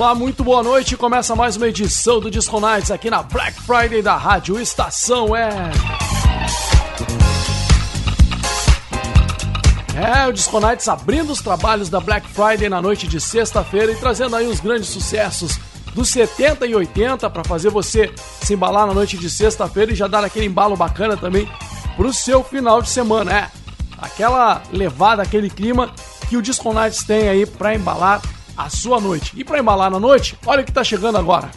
Olá, muito boa noite. Começa mais uma edição do Disco Nights aqui na Black Friday da Rádio Estação é. É, o Disco Nights abrindo os trabalhos da Black Friday na noite de sexta-feira e trazendo aí os grandes sucessos dos 70 e 80 para fazer você se embalar na noite de sexta-feira e já dar aquele embalo bacana também pro seu final de semana, é. Aquela levada, aquele clima que o Disco Nights tem aí para embalar a sua noite. E para embalar na noite, olha o que está chegando agora.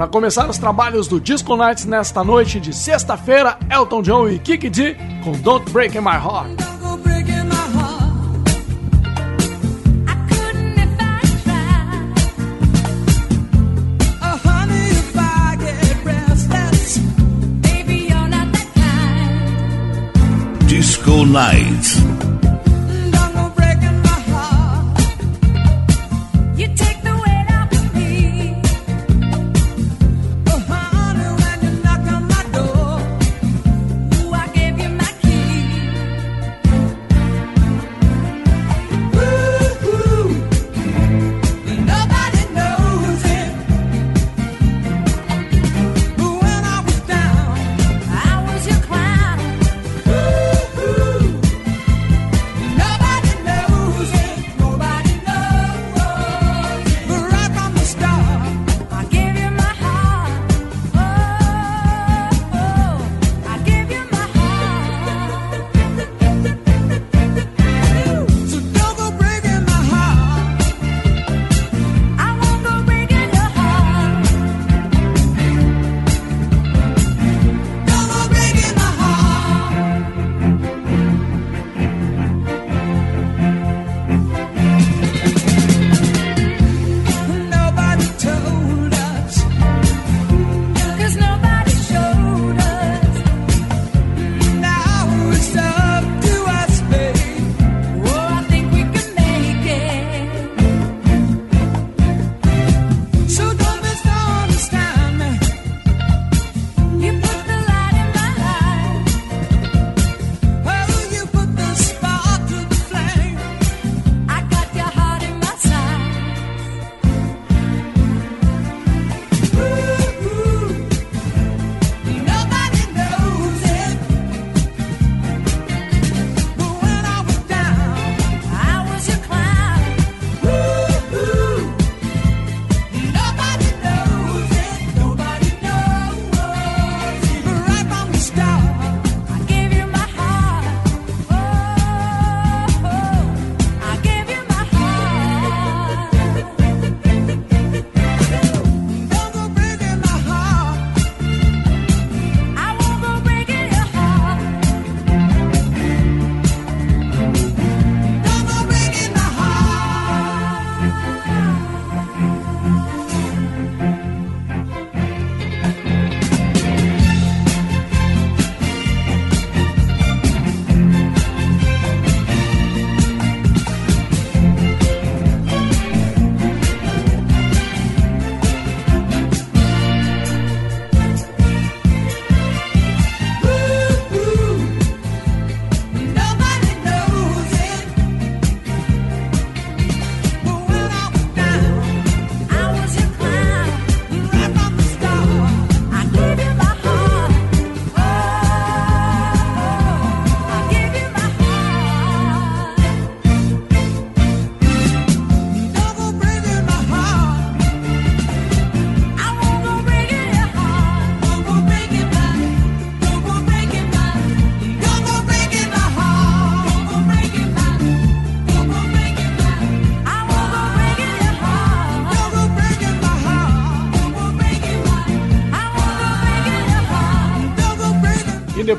Para começar os trabalhos do Disco Nights nesta noite de sexta-feira, Elton John e Kiki D com Don't Break My Heart. Disco Night.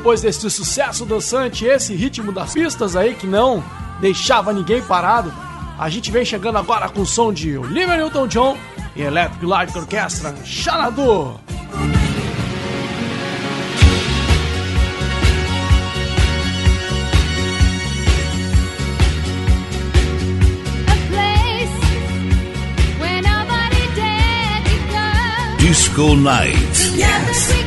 Depois desse sucesso dançante, esse ritmo das pistas aí que não deixava ninguém parado, a gente vem chegando agora com o som de Olivia Newton-John e Electric Light Orchestra, Xanadu. Disco Night. Yes.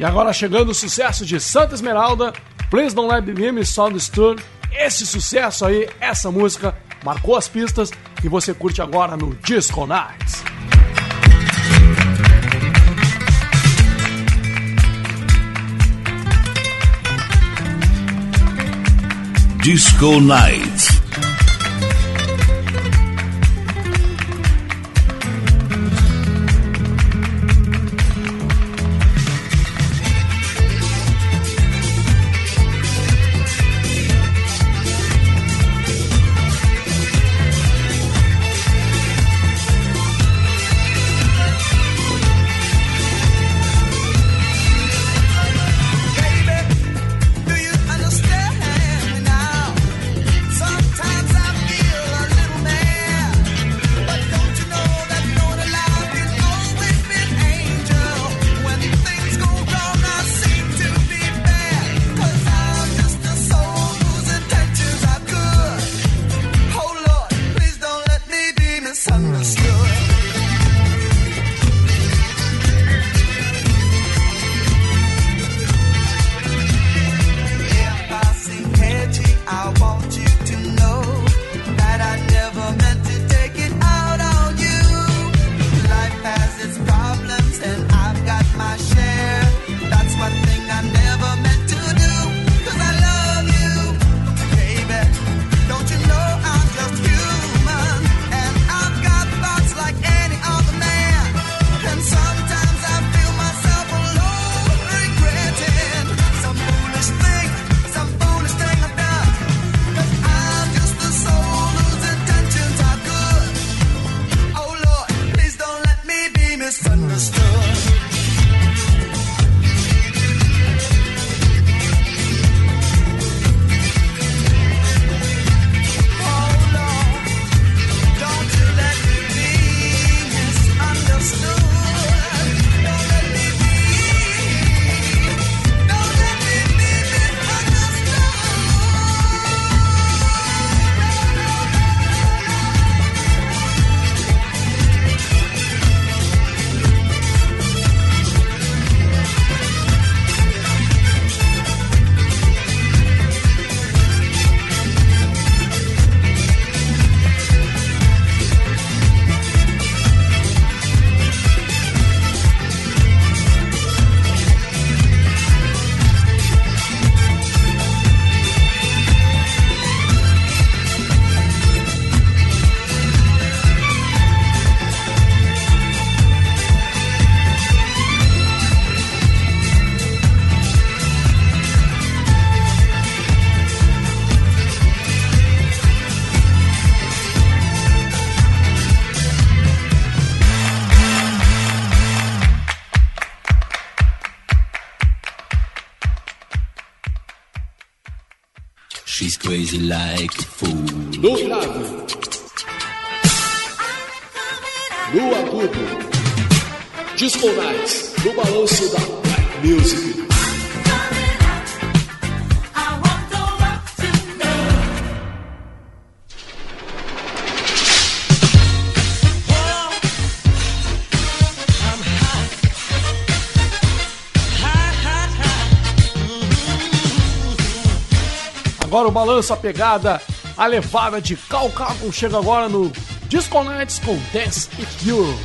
E agora chegando o sucesso de Santa Esmeralda, Please Don't Let Me Misunderstood. Esse sucesso aí, essa música, marcou as pistas que você curte agora no Disco Nights. Disco Nights. Agora o balanço, a pegada, a levada de Cal chega agora no Disco Nights com Dance It You.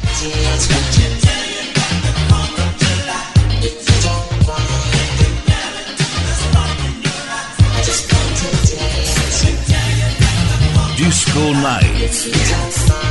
Disco Nights.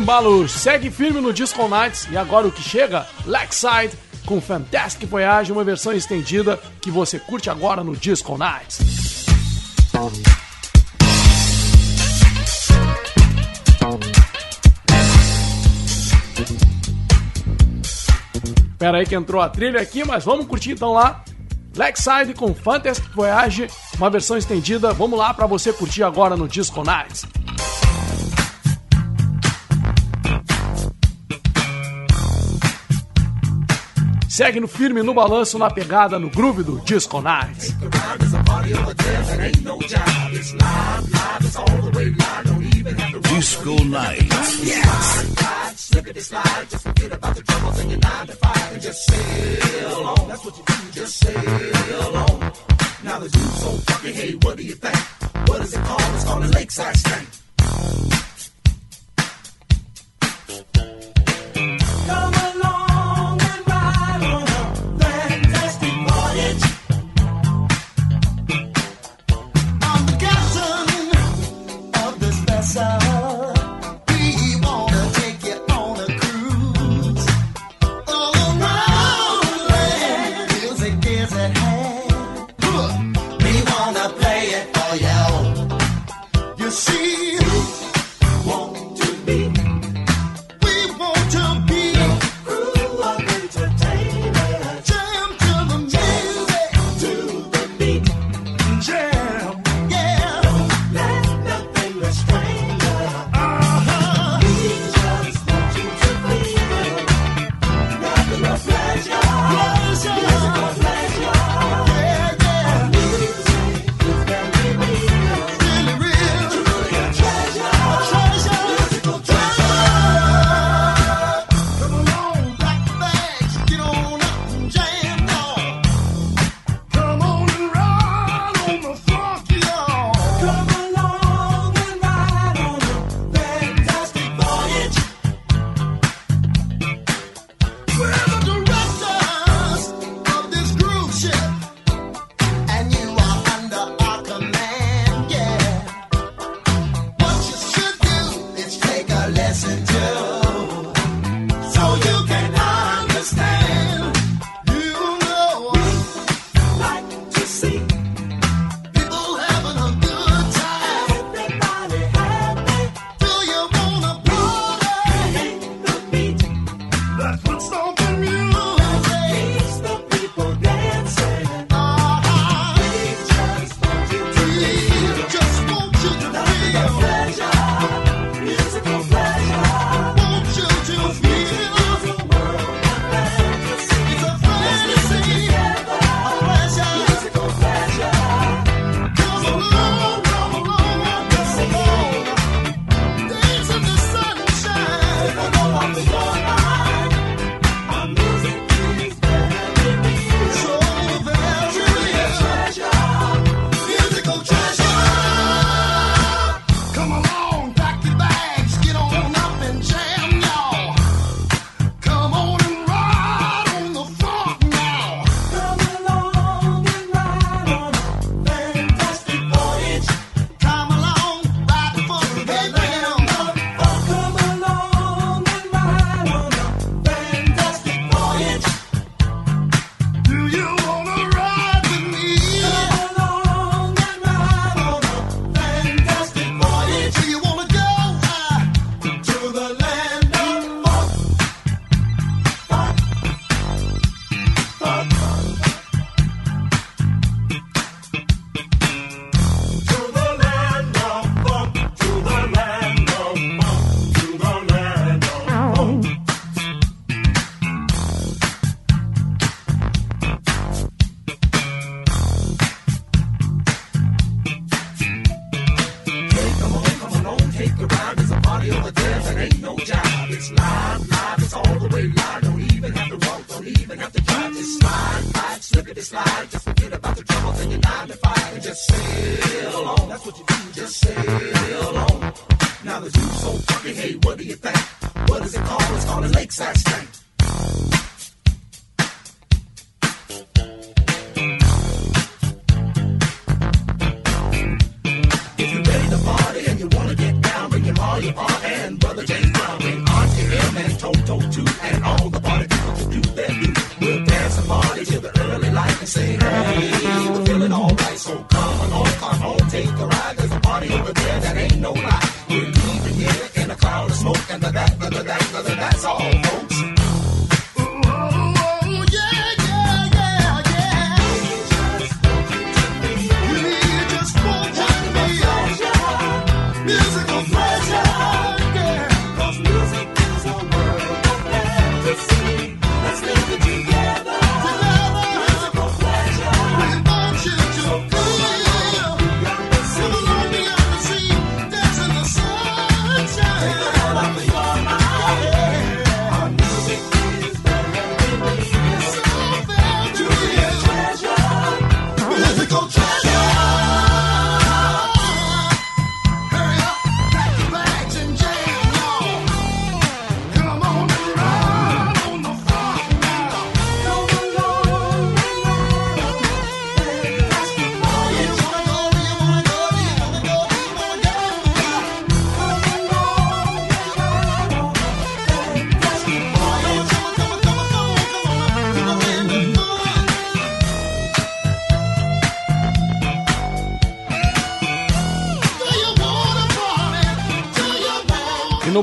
Embalo segue firme no Disco Nights e agora o que chega, Lakeside, com Fantastic Voyage, uma versão estendida que você curte agora no Disco Nights. Espera aí que entrou a trilha aqui, mas vamos curtir então lá. Lakeside com Fantastic Voyage, uma versão estendida. Vamos lá para você curtir agora no Disco Nights. Segue no firme, no balanço, na pegada, no groove do Disco Nights. Disco Nights. Yes. Look at this slide, just forget about the troubles in your nine to five and just sail on. That's what you do, just sail on. Now the dude's so fucking, hey, what do you think? What is it called? It's called a lakeside stank.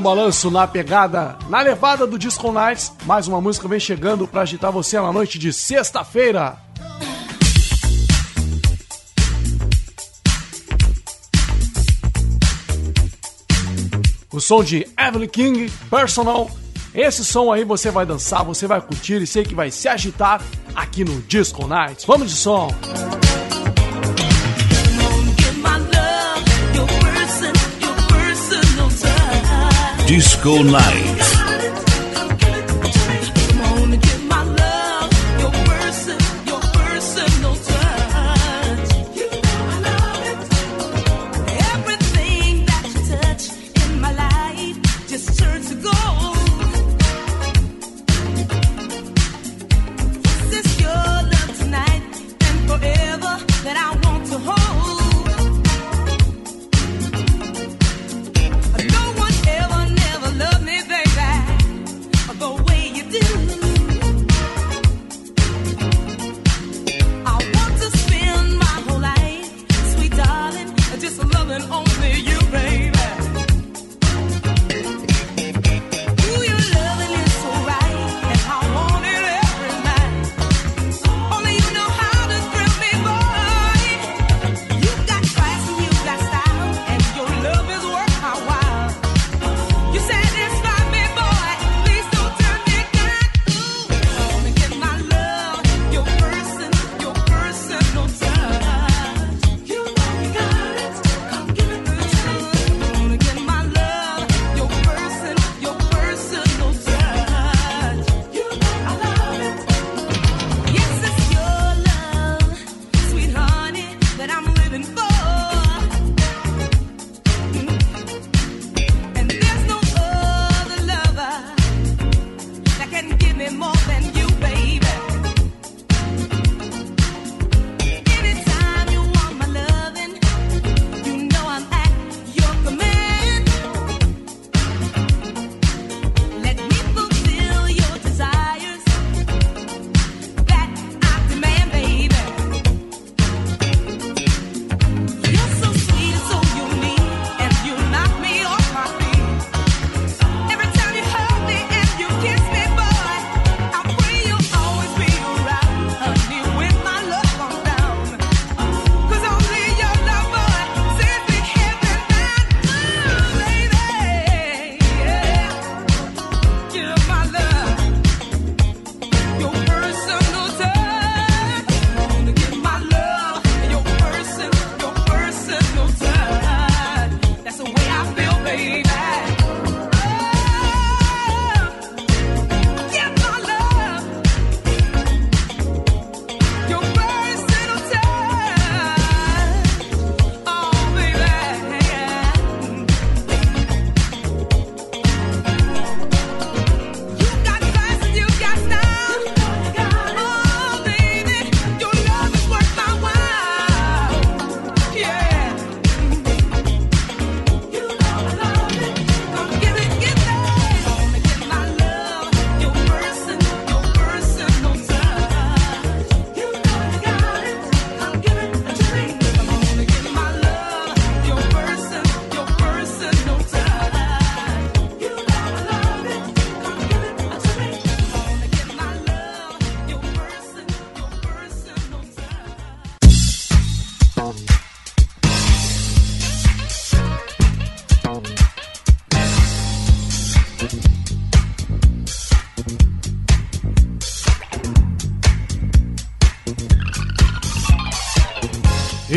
Balanço, na pegada, na levada do Disco Nights. Mais uma música vem chegando para agitar você na noite de sexta-feira. O som de Evelyn King, Personal. Esse som aí você vai dançar, você vai curtir e sei que vai se agitar aqui no Disco Nights. Vamos de som! Disco Night.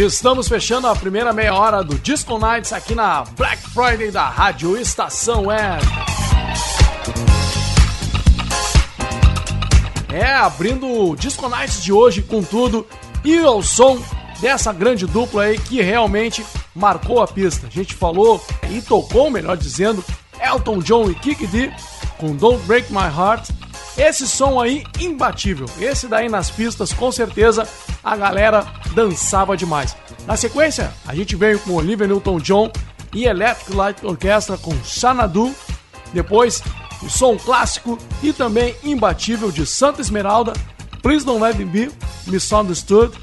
Estamos fechando a primeira meia hora do Disco Nights aqui na Black Friday da Rádio Estação Web. É, abrindo o Disco Nights de hoje com tudo e o som dessa grande dupla aí que realmente marcou a pista. A gente falou e tocou, melhor dizendo, Elton John e Kiki D com Don't Break My Heart. Esse som aí imbatível. Esse daí nas pistas com certeza a galera dançava demais. Na sequência, a gente veio com Olivia Newton-John e Electric Light Orchestra com Xanadu. Depois, o som clássico e também imbatível de Santa Esmeralda, Please Don't Let Me Be Misunderstood.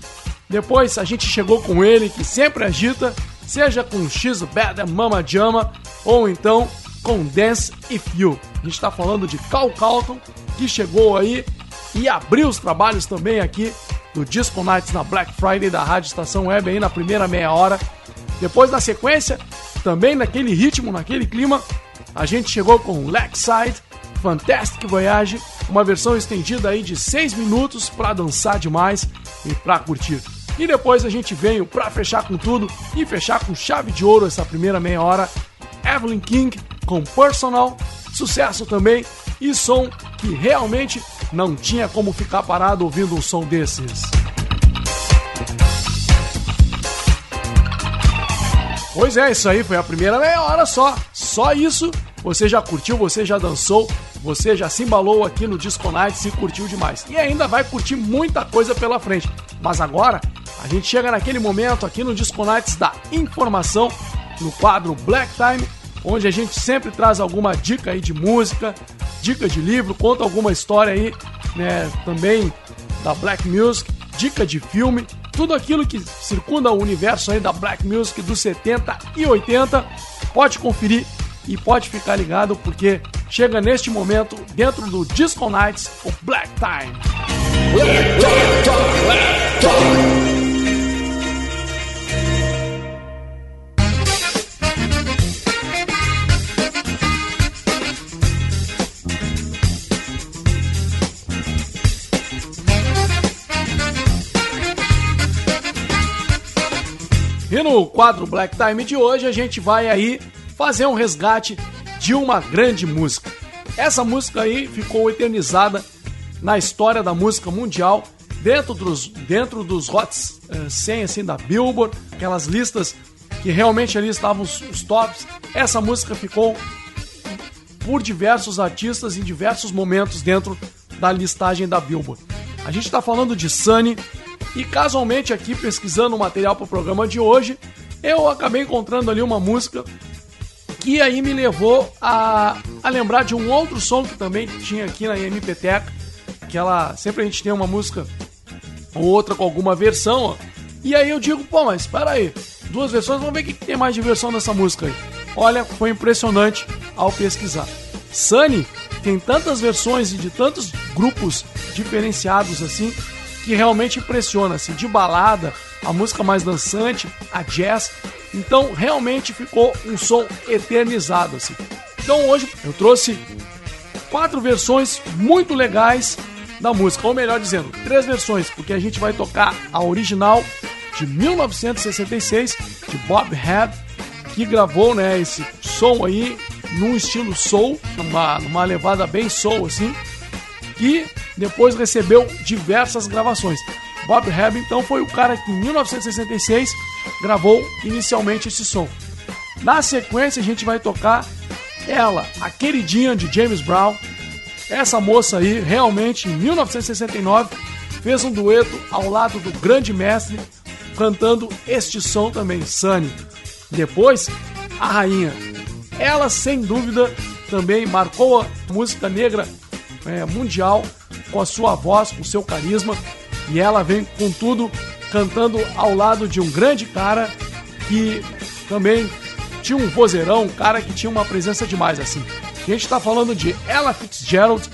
Depois, a gente chegou com ele, que sempre agita, seja com X Bad Mama Jama ou então com Dance If You. A gente está falando de Cal Calton, que chegou aí e abriu os trabalhos também aqui do Disco Nights na Black Friday da Rádio Estação Web aí na primeira meia hora. Depois, na sequência, também naquele ritmo, naquele clima, a gente chegou com Lakeside, Fantastic Voyage, uma versão estendida aí de 6 minutos para dançar demais e para curtir. E depois a gente veio para fechar com tudo e fechar com chave de ouro essa primeira meia hora, Evelyn King com Personal, sucesso também e som que realmente não tinha como ficar parado ouvindo um som desses. Pois é, isso aí foi a primeira meia hora só. Só isso. Você já curtiu, você já dançou, você já se embalou aqui no Disco Night e curtiu demais. E ainda vai curtir muita coisa pela frente. Mas agora, a gente chega naquele momento aqui no Disco Nights da informação, no quadro Black Time, onde a gente sempre traz alguma dica aí de música, dica de livro, conta alguma história aí, né, também da Black Music, dica de filme, tudo aquilo que circunda o universo aí da Black Music dos 70 e 80, pode conferir e pode ficar ligado porque chega neste momento dentro do Disco Nights o Black Time. Black, Black, Black, E no quadro Black Time de hoje a gente vai aí fazer um resgate de uma grande música. Essa música aí ficou eternizada na história da música mundial, dentro dos, dentro dos Hot 100 assim, da Billboard, aquelas listas que realmente ali estavam os, os tops. Essa música ficou por diversos artistas em diversos momentos dentro da listagem da Billboard. A gente está falando de Sunny, e casualmente aqui pesquisando o material para o programa de hoje, eu acabei encontrando ali uma música que aí me levou a, a lembrar de um outro som que também tinha aqui na MPTeca, que ela sempre a gente tem uma música ou outra com alguma versão, ó. E aí eu digo, pô, mas espera aí, duas versões, vamos ver o que, tem mais de versão dessa música aí. Olha, foi impressionante ao pesquisar. Sunny tem tantas versões e de tantos grupos diferenciados assim que realmente impressiona, assim, de balada, a música mais dançante, a jazz. Então, realmente ficou um som eternizado, assim. Então, hoje eu trouxe quatro versões muito legais da música, ou melhor dizendo, três versões, porque a gente vai tocar a original de 1966 de Bob Head, que gravou, né, esse som aí num estilo soul, numa, numa levada bem soul assim, e depois recebeu diversas gravações. Bob Hebb, então, foi o cara que em 1966 gravou inicialmente esse som. Na sequência, a gente vai tocar ela, a queridinha de James Brown. Essa moça aí, realmente, em 1969, fez um dueto ao lado do grande mestre, cantando este som também, Sunny. Depois, a rainha. Ela, sem dúvida, também marcou a música negra é, mundial com a sua voz, com o seu carisma. E ela vem com tudo cantando ao lado de um grande cara que também tinha um vozeirão, um cara que tinha uma presença demais assim. A gente está falando de Ella Fitzgerald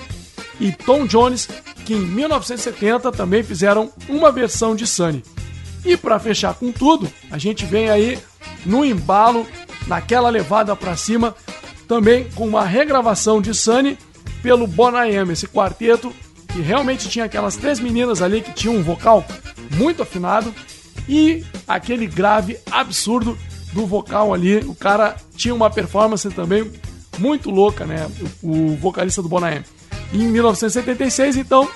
e Tom Jones, que em 1970 também fizeram uma versão de Sunny. E para fechar com tudo, a gente vem aí no embalo, naquela levada para cima, também com uma regravação de Sunny pelo Bonayama, esse quarteto que realmente tinha aquelas três meninas ali que tinham um vocal muito afinado e aquele grave absurdo do vocal ali. O cara tinha uma performance também muito louca, né? O, vocalista do Bonham. Em 1976, então,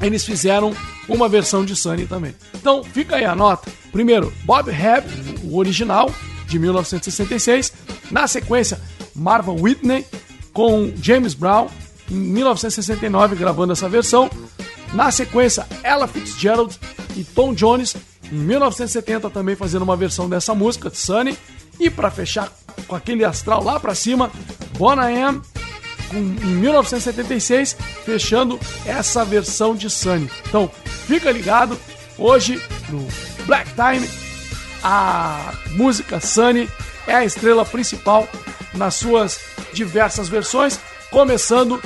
eles fizeram uma versão de Sunny também. Então, fica aí a nota. Primeiro, Bob Hebb, o original, de 1966. Na sequência, Marvin Whitney com James Brown, em 1969, gravando essa versão. Na sequência, Ella Fitzgerald e Tom Jones, em 1970, também fazendo uma versão dessa música, Sunny. E para fechar com aquele astral lá para cima, Bonham com, em 1976, fechando essa versão de Sunny. Então, fica ligado, hoje no Black Time, a música Sunny é a estrela principal nas suas diversas versões, começando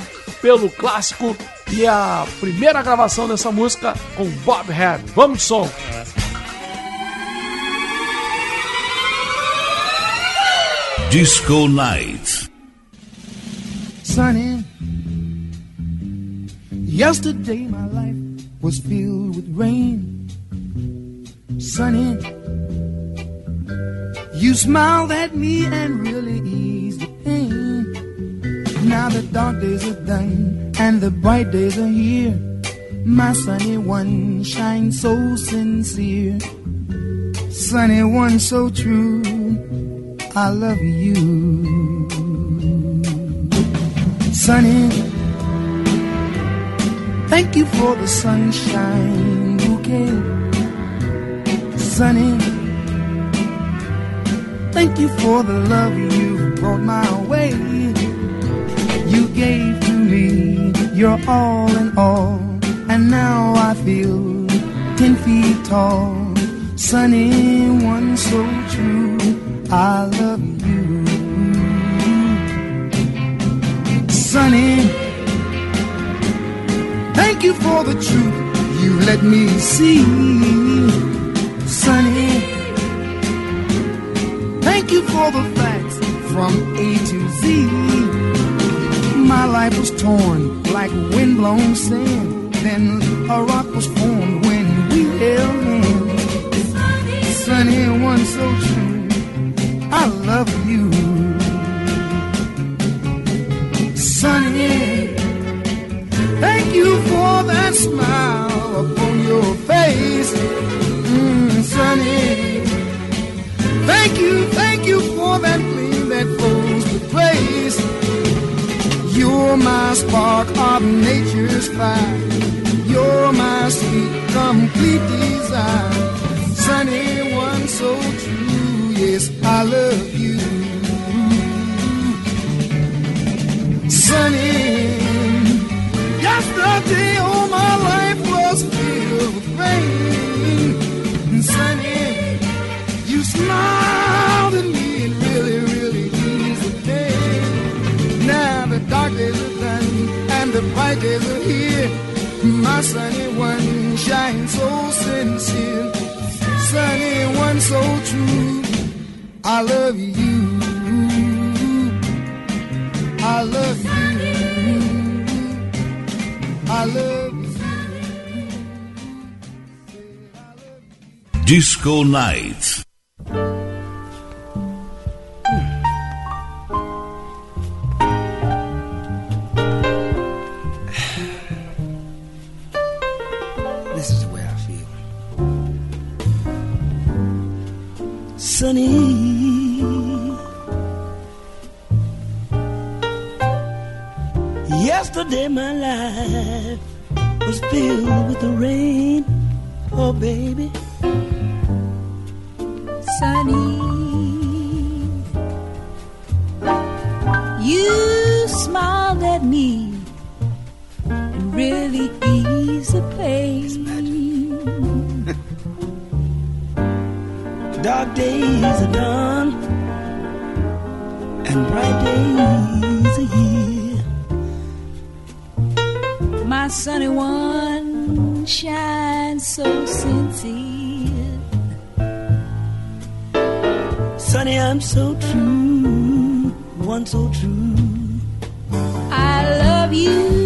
pelo clássico e a primeira gravação dessa música com Bob Head. Vamos de som! Disco Night. Sunny, yesterday my life was filled with rain. Sunny, you smiled at me and really eased pain. Now the dark days are done and the bright days are here. My sunny one shines so sincere. Sunny one so true. I love you. Sunny, thank you for the sunshine bouquet. Sunny, thank you for the love you brought my way. You gave to me your all in all, and now I feel ten feet tall. Sunny, one so true. I love you. Sunny, thank you for the truth you let me see. Sunny, thank you for the facts from A to Z. My life was torn like windblown sand. Then a rock was formed when we held hands. Sunny, one so true. I love you. Sunny, thank you for that smile upon your face. Mm, sunny, thank you, thank you for that gleam that You're my spark of nature's fire. You're my sweet, complete desire. Sunny, one so true yes, I love you. Sunny, yesterday all my life here. My sunny one shines so sincere. Sunny one so true. I love you. I love you. I love you. Disco Night. Baby. Sunny, you smiled at me and really eased the pain. Dark days are done and bright days are here. My sunny one shines so sincere. Sunny, I'm so true, one so true. I love you.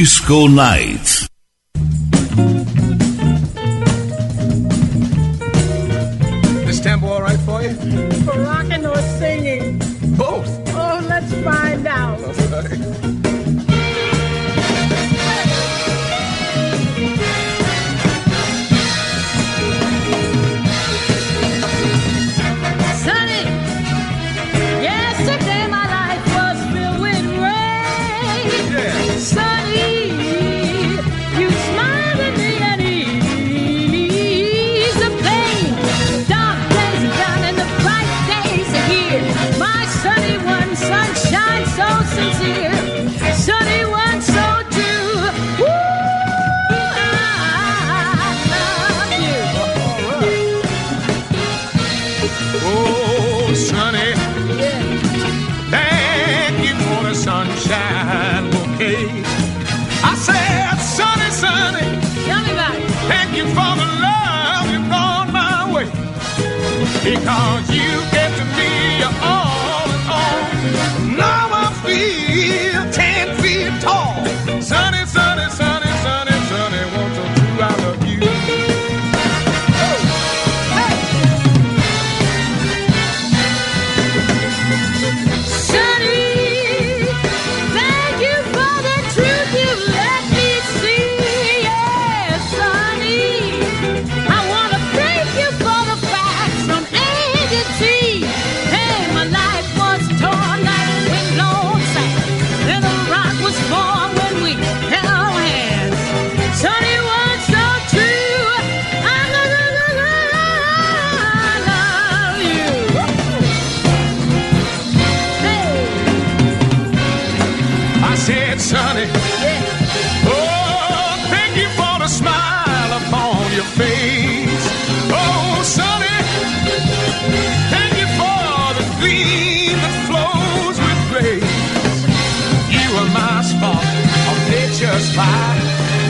Disco Night. because you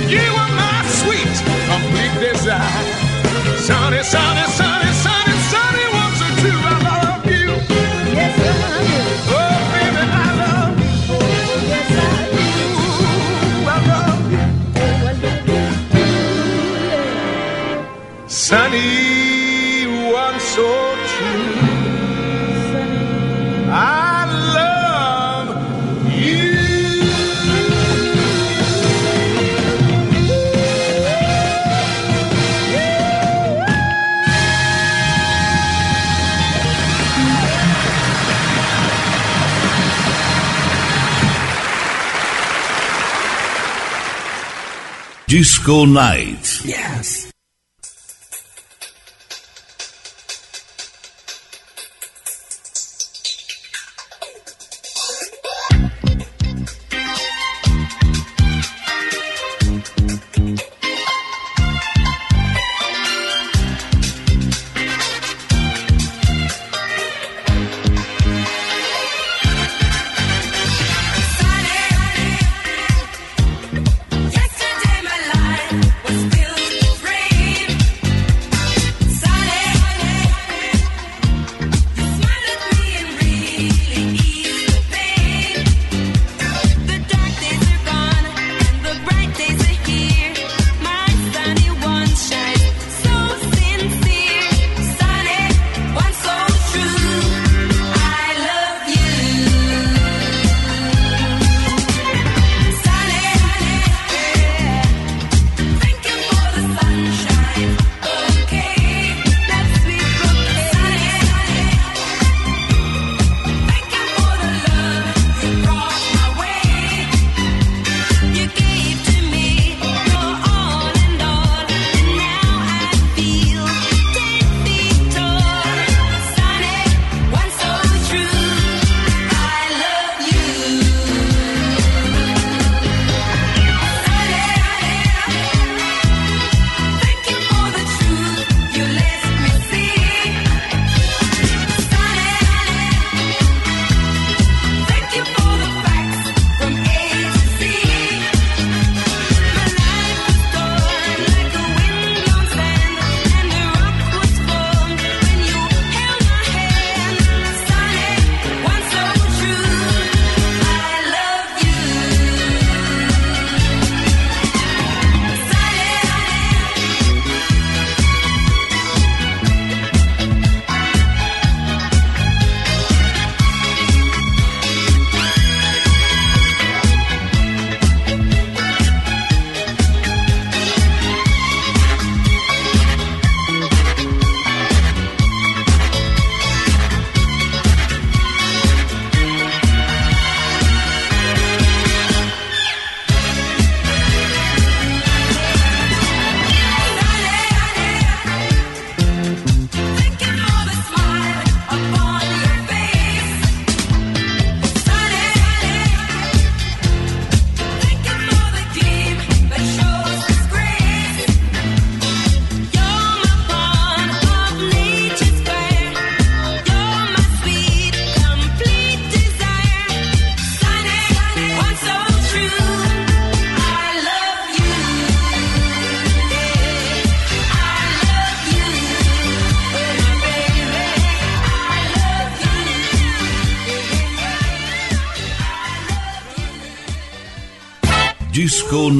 You were my sweet, complete desire. Disco Night.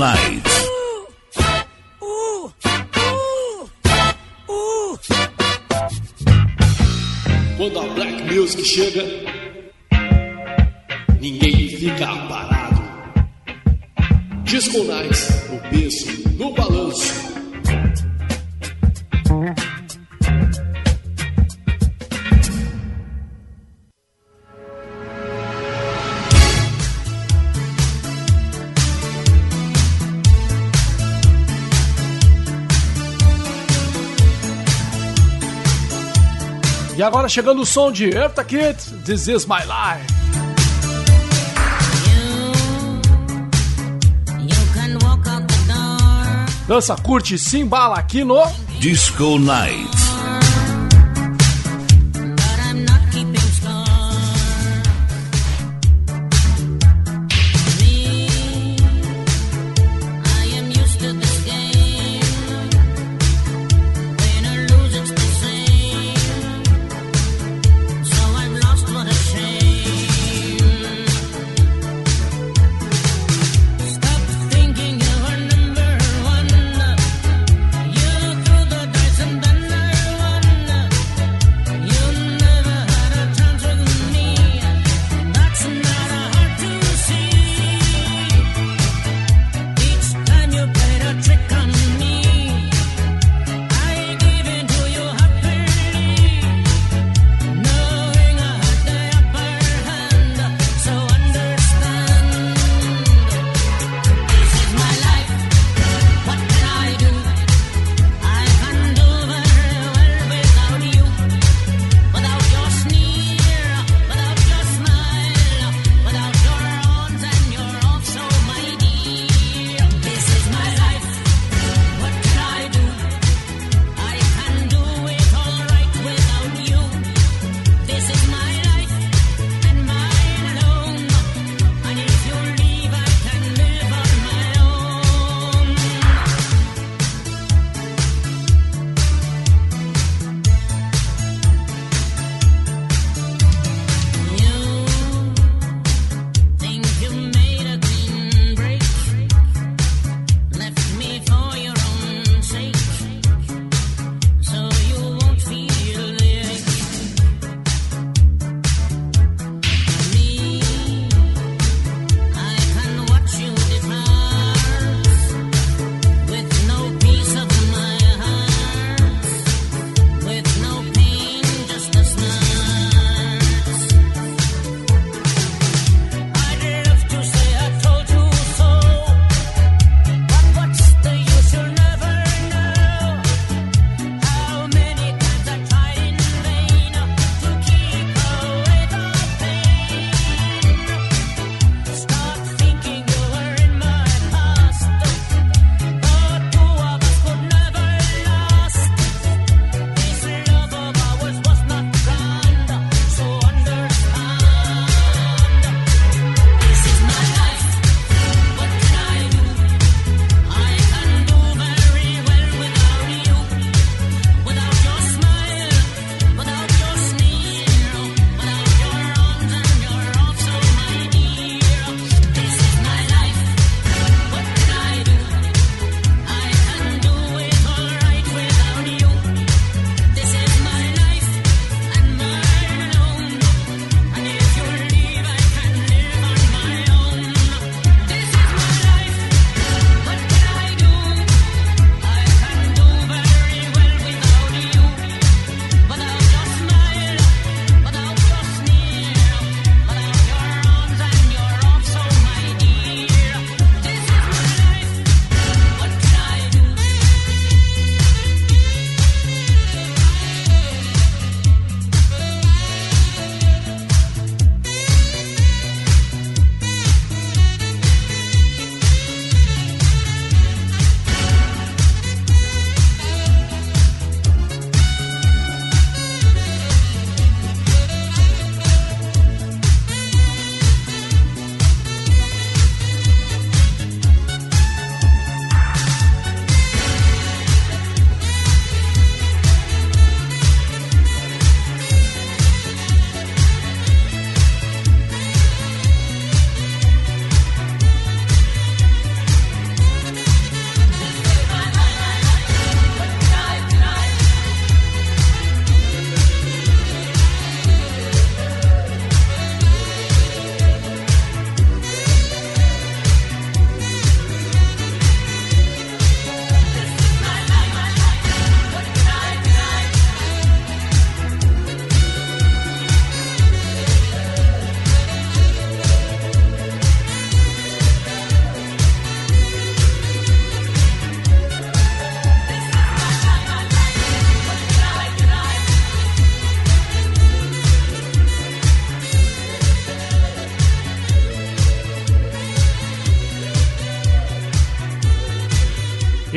Disco chegando o som de Eartha Kitt, This Is My Life. Dança, curte se embala aqui no Disco Night.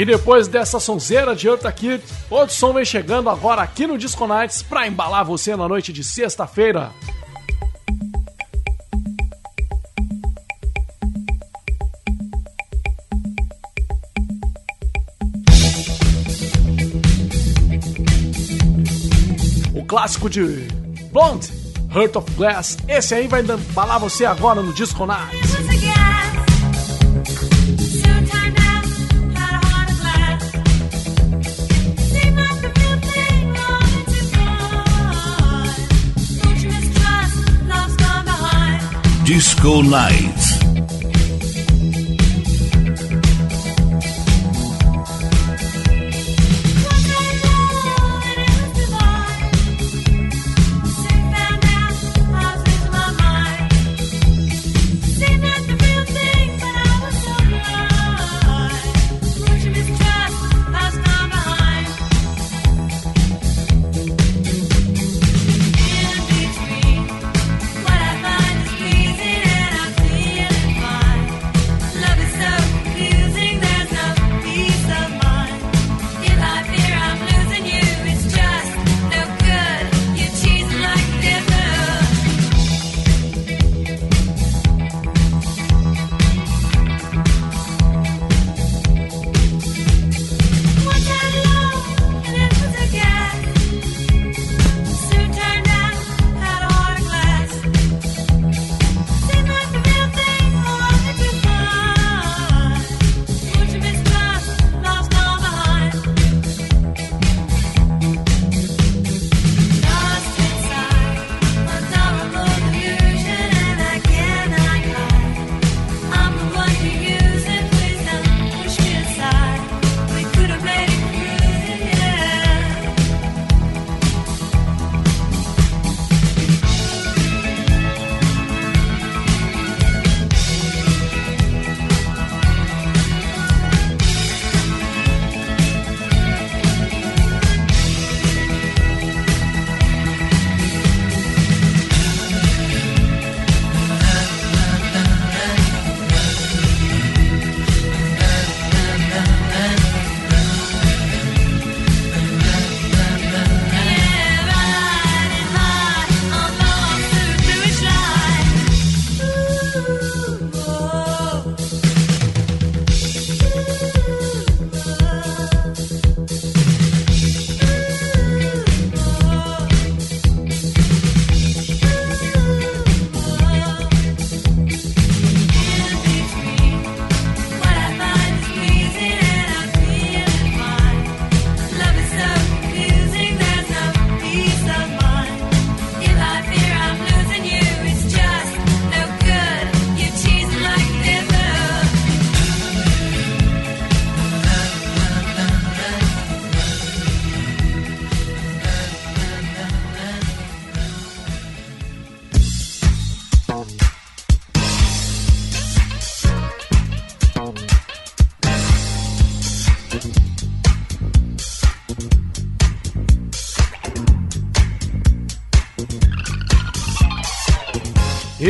E depois dessa sonzeira de Eartha Kitt, outro som vem chegando agora aqui no Disco Nights pra embalar você na noite de sexta-feira. O clássico de Blonde, Heart of Glass. Esse aí vai embalar você agora no Disco Nights. Disco Night.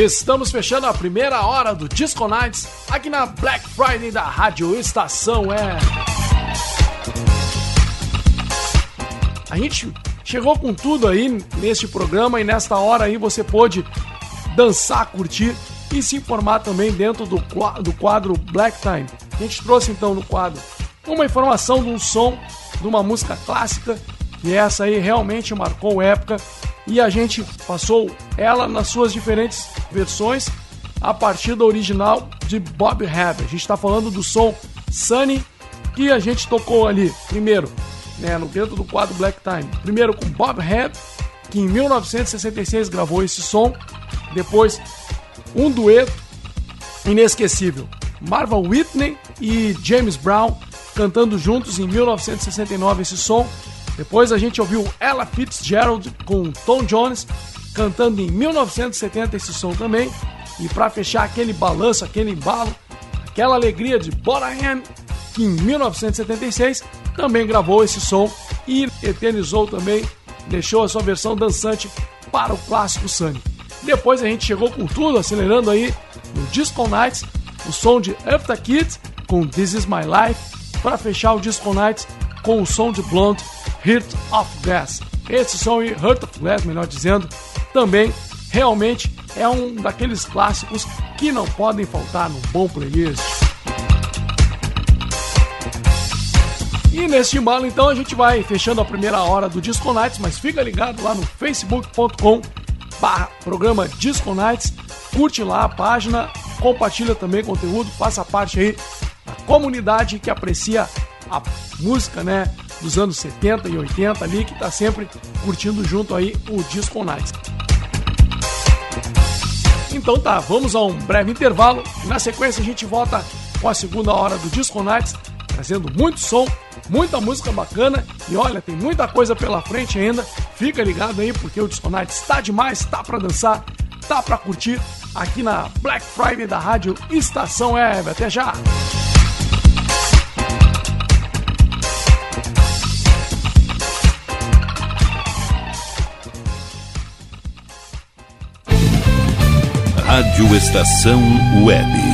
Estamos fechando a primeira hora do Disco Nights aqui na Black Friday da Rádio Estação é. A gente chegou com tudo aí neste programa e nesta hora aí você pôde dançar, curtir e se informar também dentro do, do quadro Black Time. A gente trouxe então no quadro uma informação de um som de uma música clássica e essa aí realmente marcou época e a gente passou ela nas suas diferentes versões a partir da original de Bob Hebb. A gente está falando do som Sunny que a gente tocou ali primeiro, né, no dentro do quadro Black Time. Primeiro com Bob Hebb, que em 1966 gravou esse som. Depois um dueto inesquecível, Marva Whitney e James Brown cantando juntos em 1969 esse som. Depois a gente ouviu Ella Fitzgerald com Tom Jones cantando em 1970 esse som também. E para fechar aquele balanço, aquele embalo, aquela alegria de Borahan, que em 1976 também gravou esse som e eternizou também, deixou a sua versão dançante para o clássico Sunny. Depois a gente chegou com tudo, acelerando aí no Disco Nights, o som de After Kids com This Is My Life para fechar o Disco Nights com o som de Blonde, Heart of Glass. Esse som aí, Heart of Glass, melhor dizendo, também realmente é um daqueles clássicos que não podem faltar num bom playlist. E neste embalo, então, a gente vai fechando a primeira hora do Disco Nights, mas fica ligado lá no facebook.com programa Disco Nights, curte lá a página, compartilha também conteúdo, faça parte aí da comunidade que aprecia a música, né, dos anos 70 e 80 ali, que tá sempre curtindo junto aí o Disco Nights. Então tá, vamos a um breve intervalo e na sequência a gente volta com a segunda hora do Disco Nights, trazendo muito som, muita música bacana e olha, tem muita coisa pela frente ainda. Fica ligado aí porque o Disco Nights está demais, tá para dançar, tá para curtir aqui na Black Friday da Rádio Estação Web. Até já. Rádio Estação Web.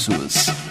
Christmas.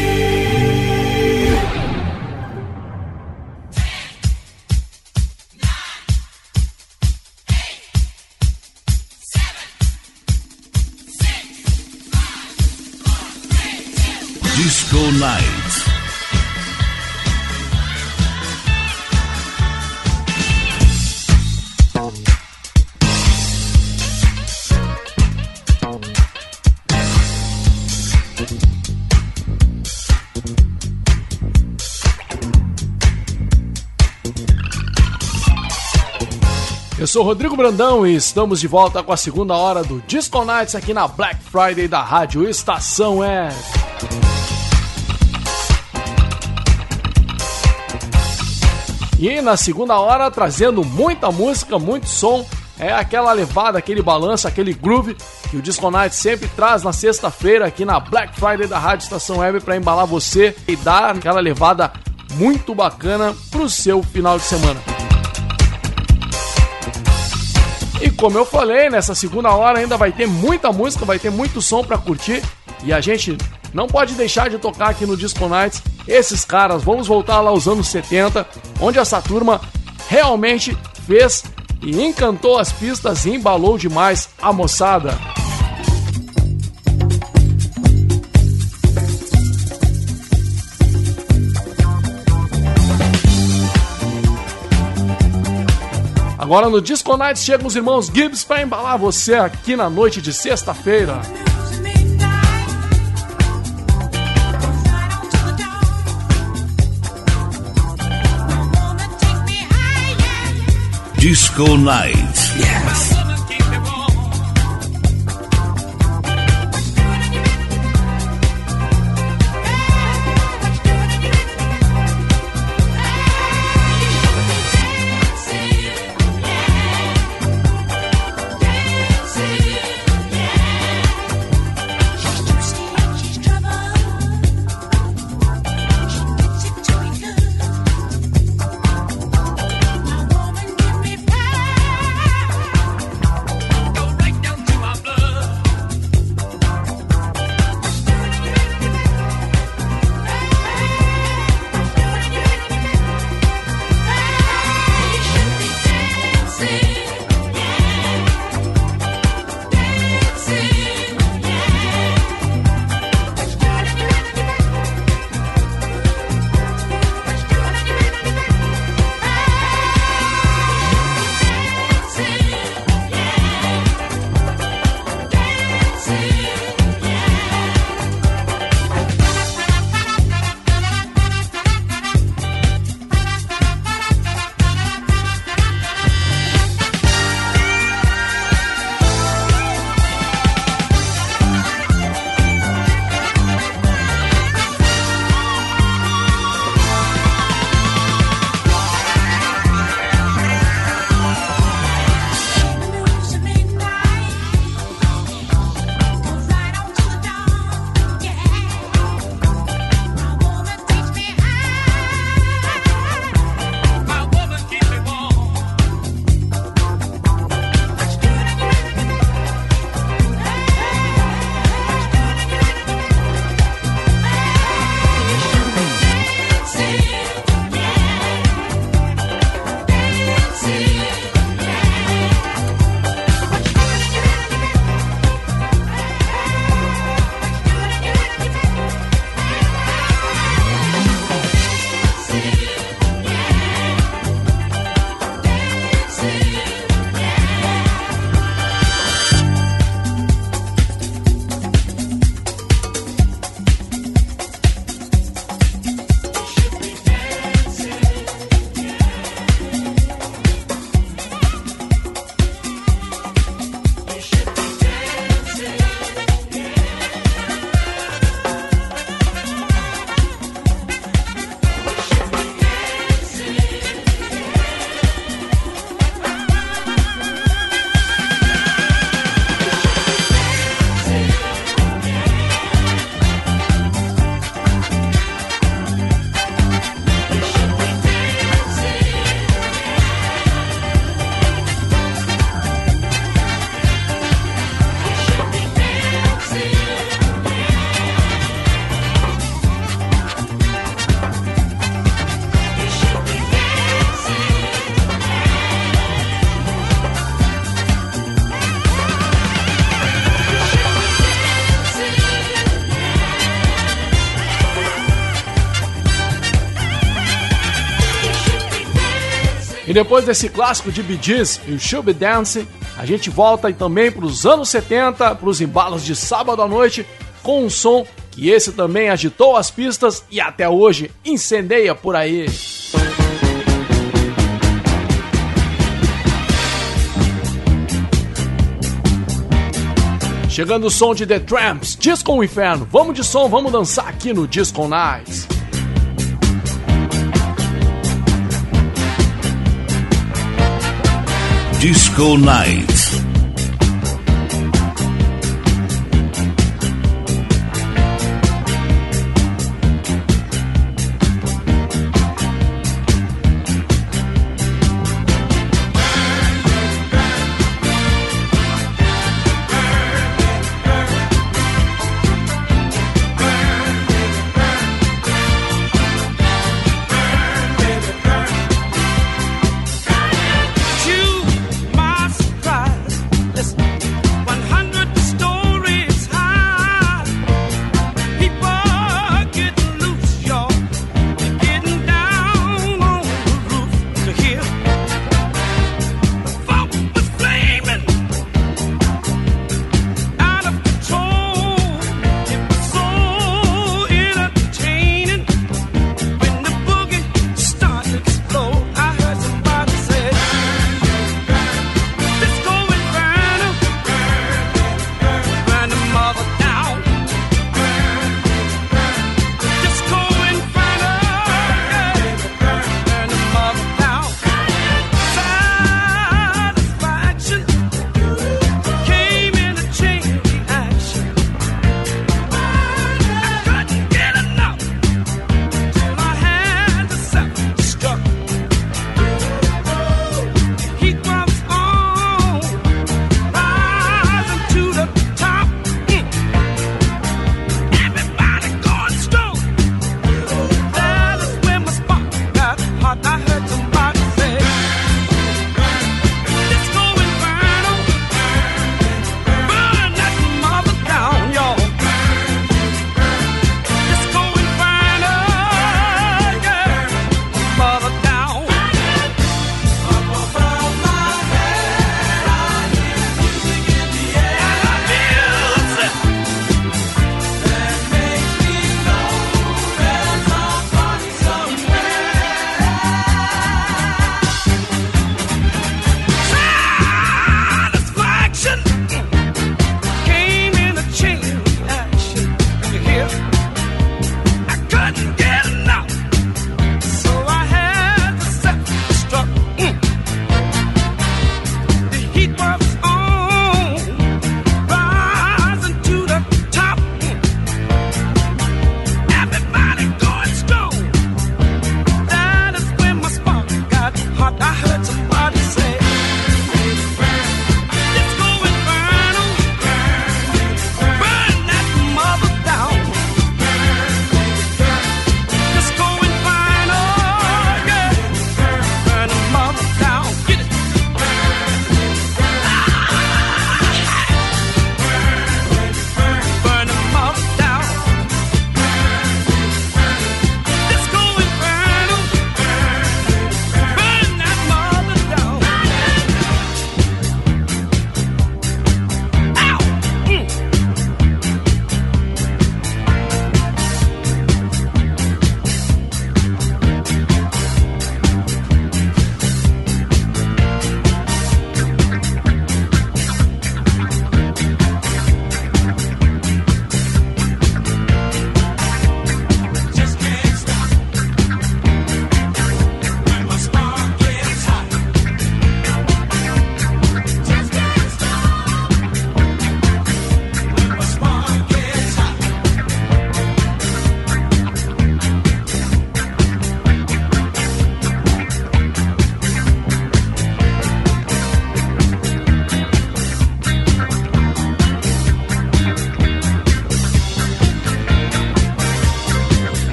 Disco Night. Eu sou Rodrigo Brandão e estamos de volta com a segunda hora do Disco Nights aqui na Black Friday da Rádio Estação é. E na segunda hora trazendo muita música, muito som, é aquela levada, aquele balanço, aquele groove que o Disco Night sempre traz na sexta-feira aqui na Black Friday da Rádio Estação Web para embalar você e dar aquela levada muito bacana pro seu final de semana. E como eu falei, nessa segunda hora ainda vai ter muita música, vai ter muito som para curtir e a gente não pode deixar de tocar aqui no Disco Nights esses caras. Vamos voltar lá aos anos 70, onde essa turma realmente fez e encantou as pistas e embalou demais a moçada. Agora no Disco Nights chegam os irmãos Gibbs para embalar você aqui na noite de sexta-feira. Disco Night. Yes. E depois desse clássico de Bee Gees, o Should Be Dancing, a gente volta também para os anos 70, para os embalos de sábado à noite, com um som que esse também agitou as pistas e até hoje incendeia por aí. Chegando o som de The Tramps, Disco Inferno. Vamos de som, vamos dançar aqui no Disco Nights. Disco Night.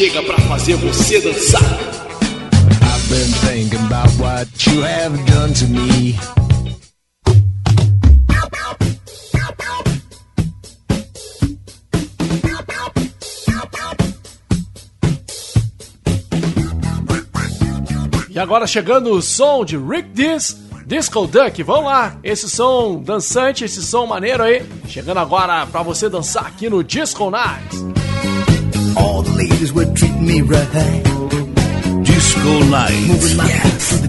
Chega pra fazer você dançar. I've been thinking about what you have done to me. E agora chegando o som de Rick Diz, Disco Duck. Vamos lá, esse som dançante, esse som maneiro aí. Chegando agora pra você dançar aqui no Disco Nights. All the ladies were treating me right. Disco Nights. Moving my feet to the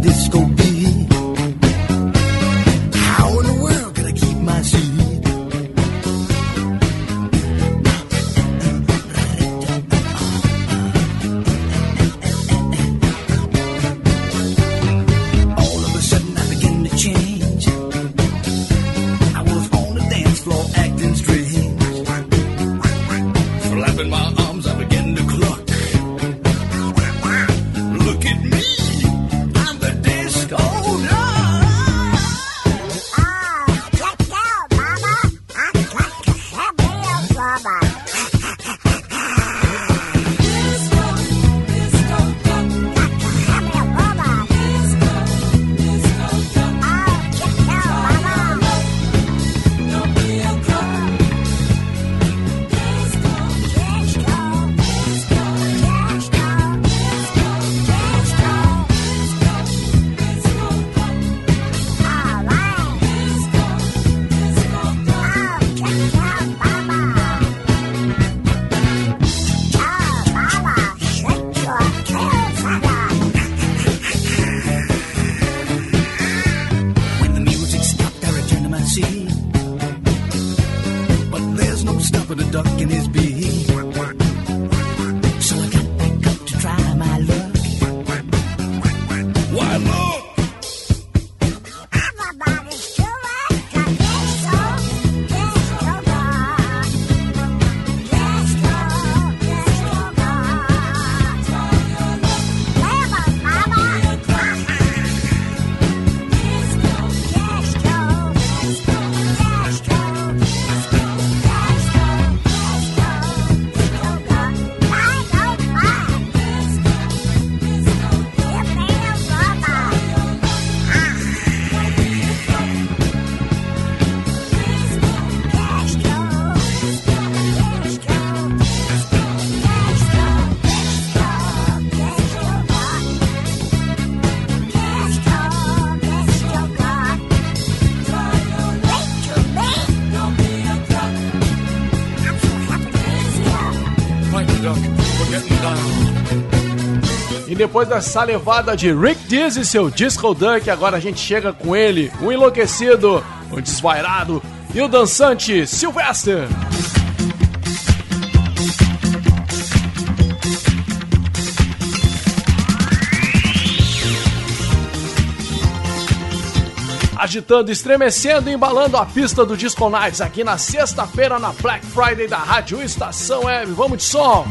E depois dessa levada de Rick Diz e seu Disco Duck, agora a gente chega com ele, o enlouquecido, o desvairado e o dançante Sylvester. Agitando, estremecendo e embalando a pista do Disco Nights aqui na sexta-feira na Black Friday da Rádio Estação Web. Vamos de som!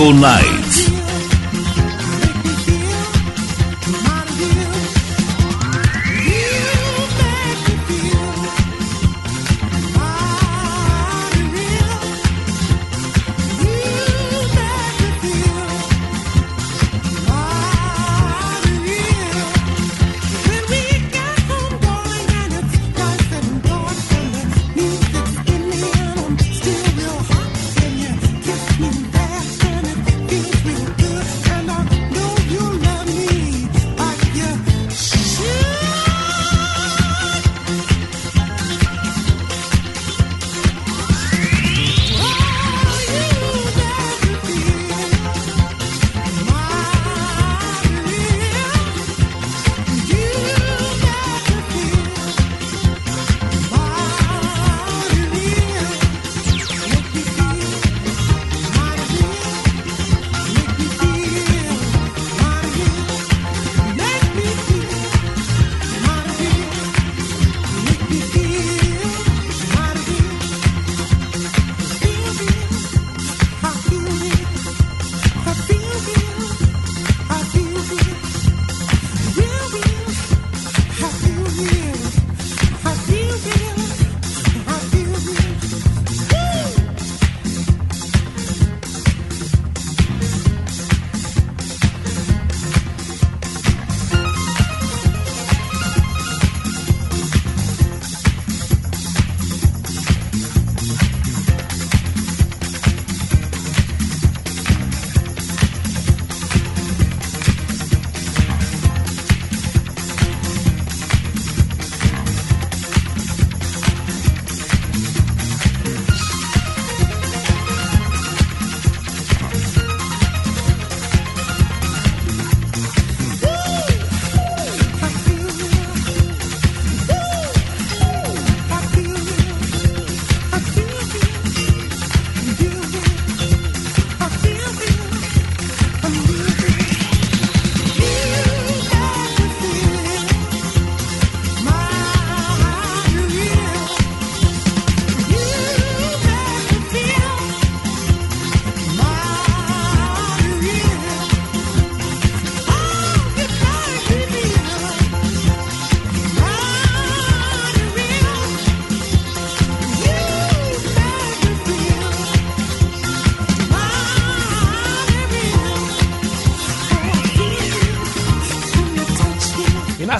Disco Night.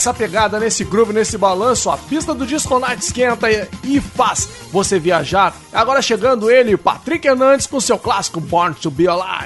nessa pegada, nesse groove, nesse balanço, a pista do Disco Night esquenta e faz você viajar. Agora chegando ele, Patrick Hernandes, com seu clássico Born to Be Alive.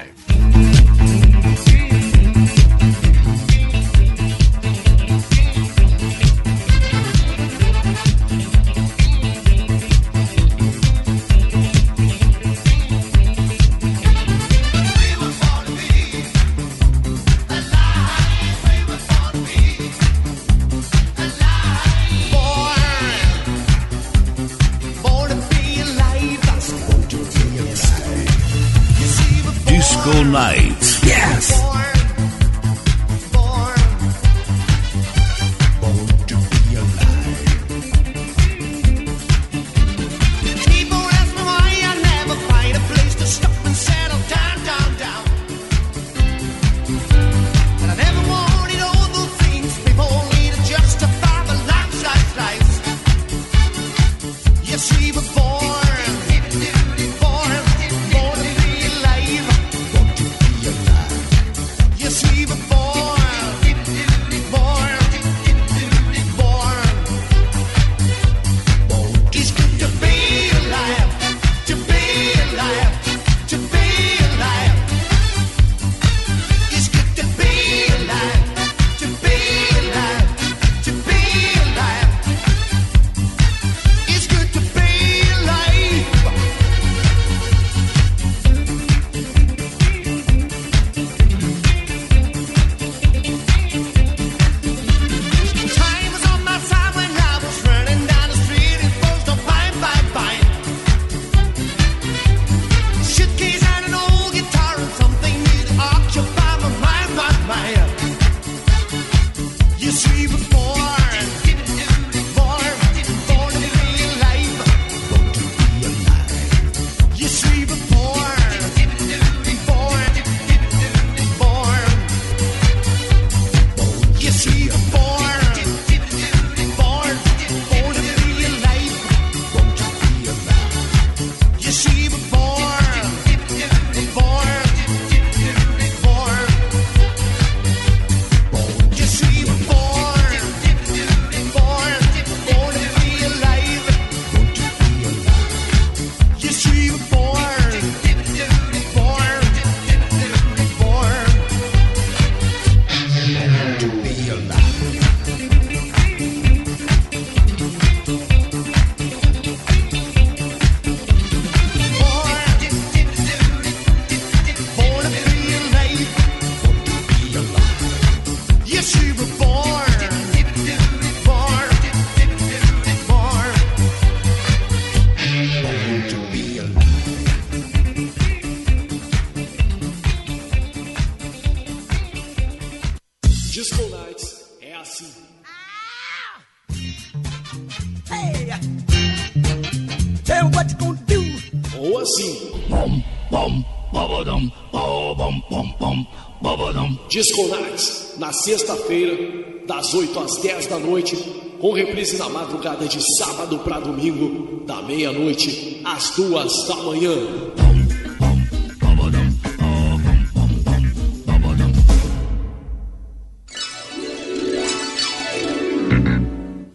sexta-feira, das 8 às 10 da noite, com reprise na madrugada de sábado para domingo, da meia-noite às duas da manhã.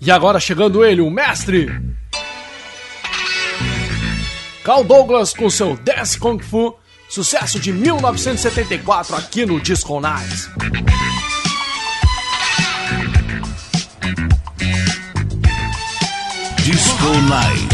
E agora chegando ele, o mestre. Carl Douglas com seu Dance Kung Fu, sucesso de 1974 aqui no Disco Nights. Nice. Disco Night.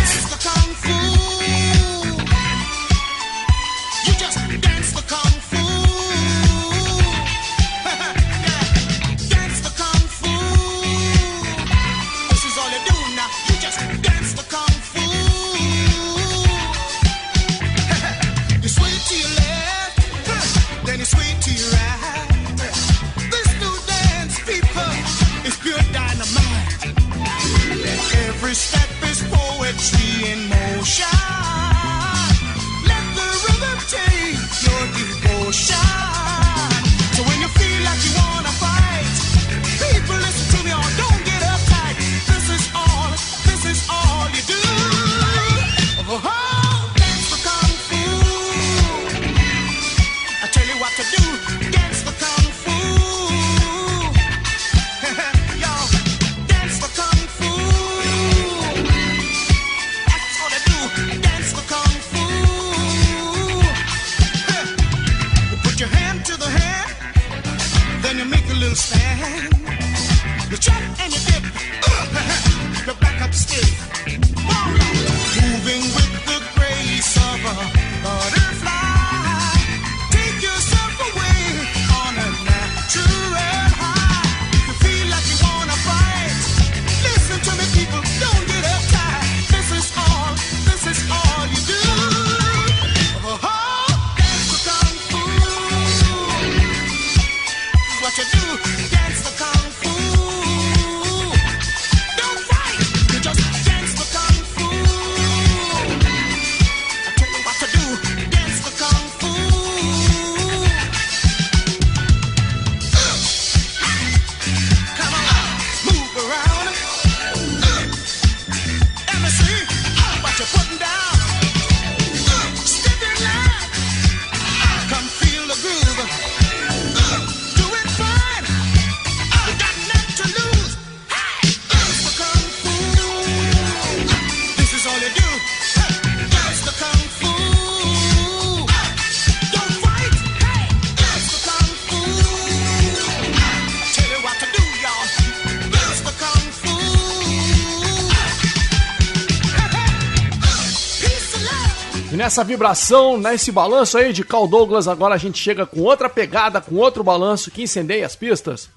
Nessa vibração, nesse balanço aí de Cal Douglas, agora a gente chega com outra pegada, com outro balanço que incendeia as pistas.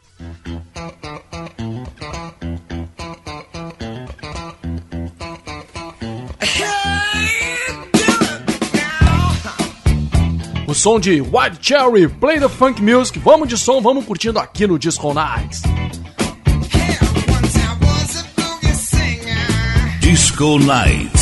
O som de White Cherry, Play the Funk Music. Vamos de som, vamos curtindo aqui no Disco Nights. Disco Nights.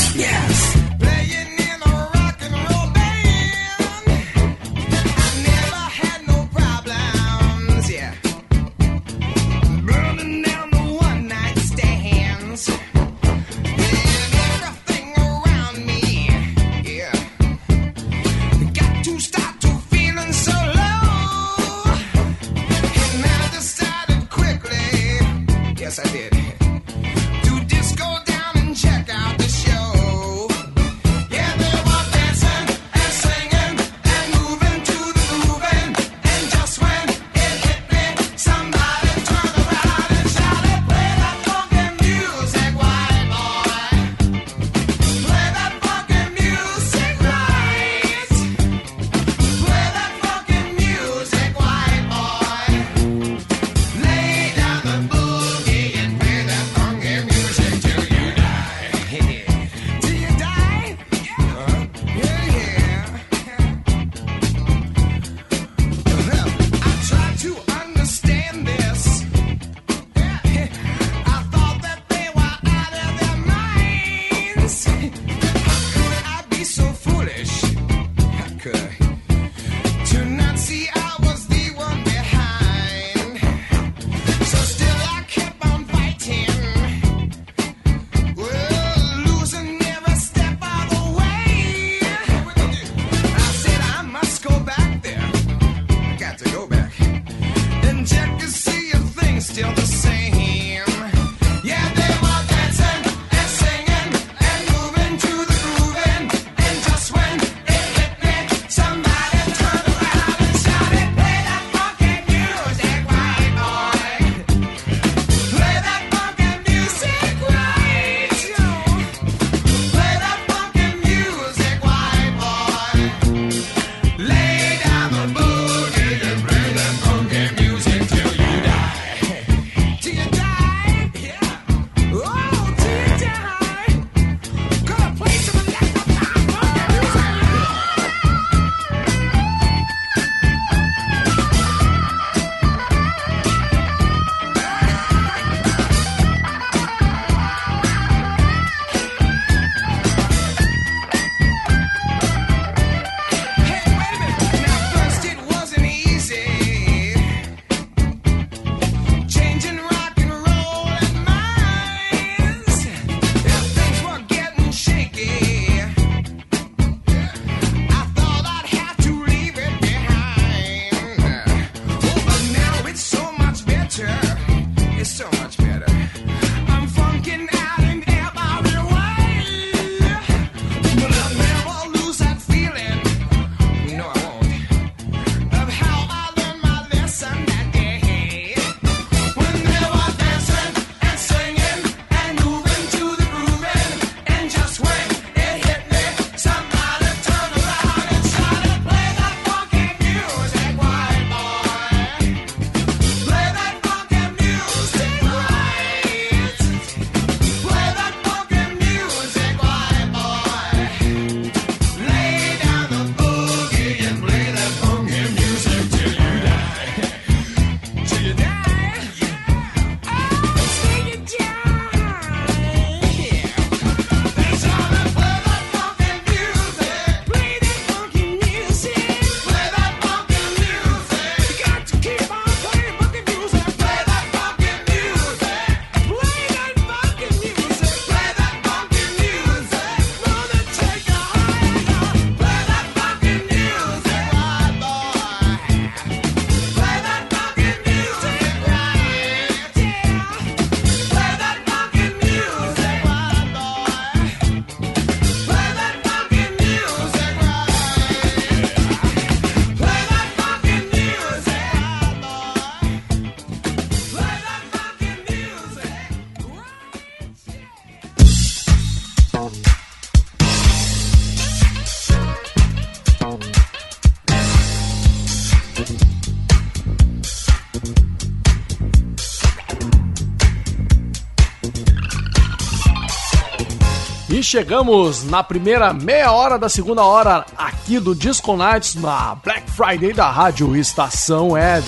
Chegamos na primeira meia hora da segunda hora aqui do Disco Nights na Black Friday da Rádio Estação Web.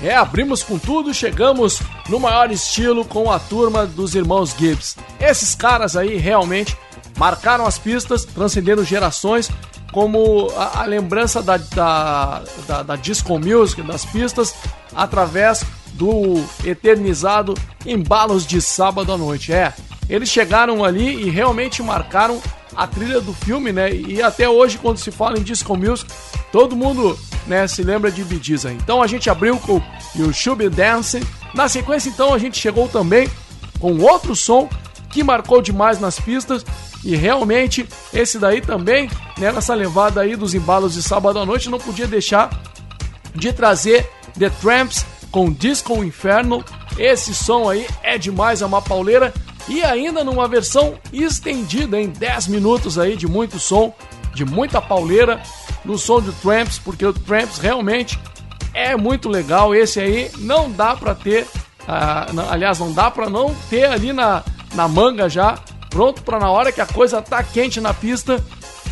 É, abrimos com tudo, chegamos no maior estilo com a turma dos irmãos Gibbs. Esses caras aí realmente marcaram as pistas, transcendendo gerações, como a, a lembrança da, da, da, da disco music, das pistas, através do eternizado Embalos de Sábado à Noite. É, eles chegaram ali e realmente marcaram a trilha do filme, né? E até hoje, quando se fala em disco music, todo mundo né, se lembra de Gees. Então a gente abriu com You Should Dancing. Na sequência, então, a gente chegou também com outro som que marcou demais nas pistas. E realmente, esse daí também, né, nessa levada aí dos embalos de sábado à noite, não podia deixar de trazer The Tramps com Disco Inferno. Esse som aí é demais, é uma pauleira. E ainda numa versão estendida em 10 minutos aí de muito som, de muita pauleira no som do Tramps, porque o Tramps realmente é muito legal. Esse aí não dá pra ter, uh, aliás, não dá pra não ter ali na, na manga já, pronto pra na hora que a coisa tá quente na pista,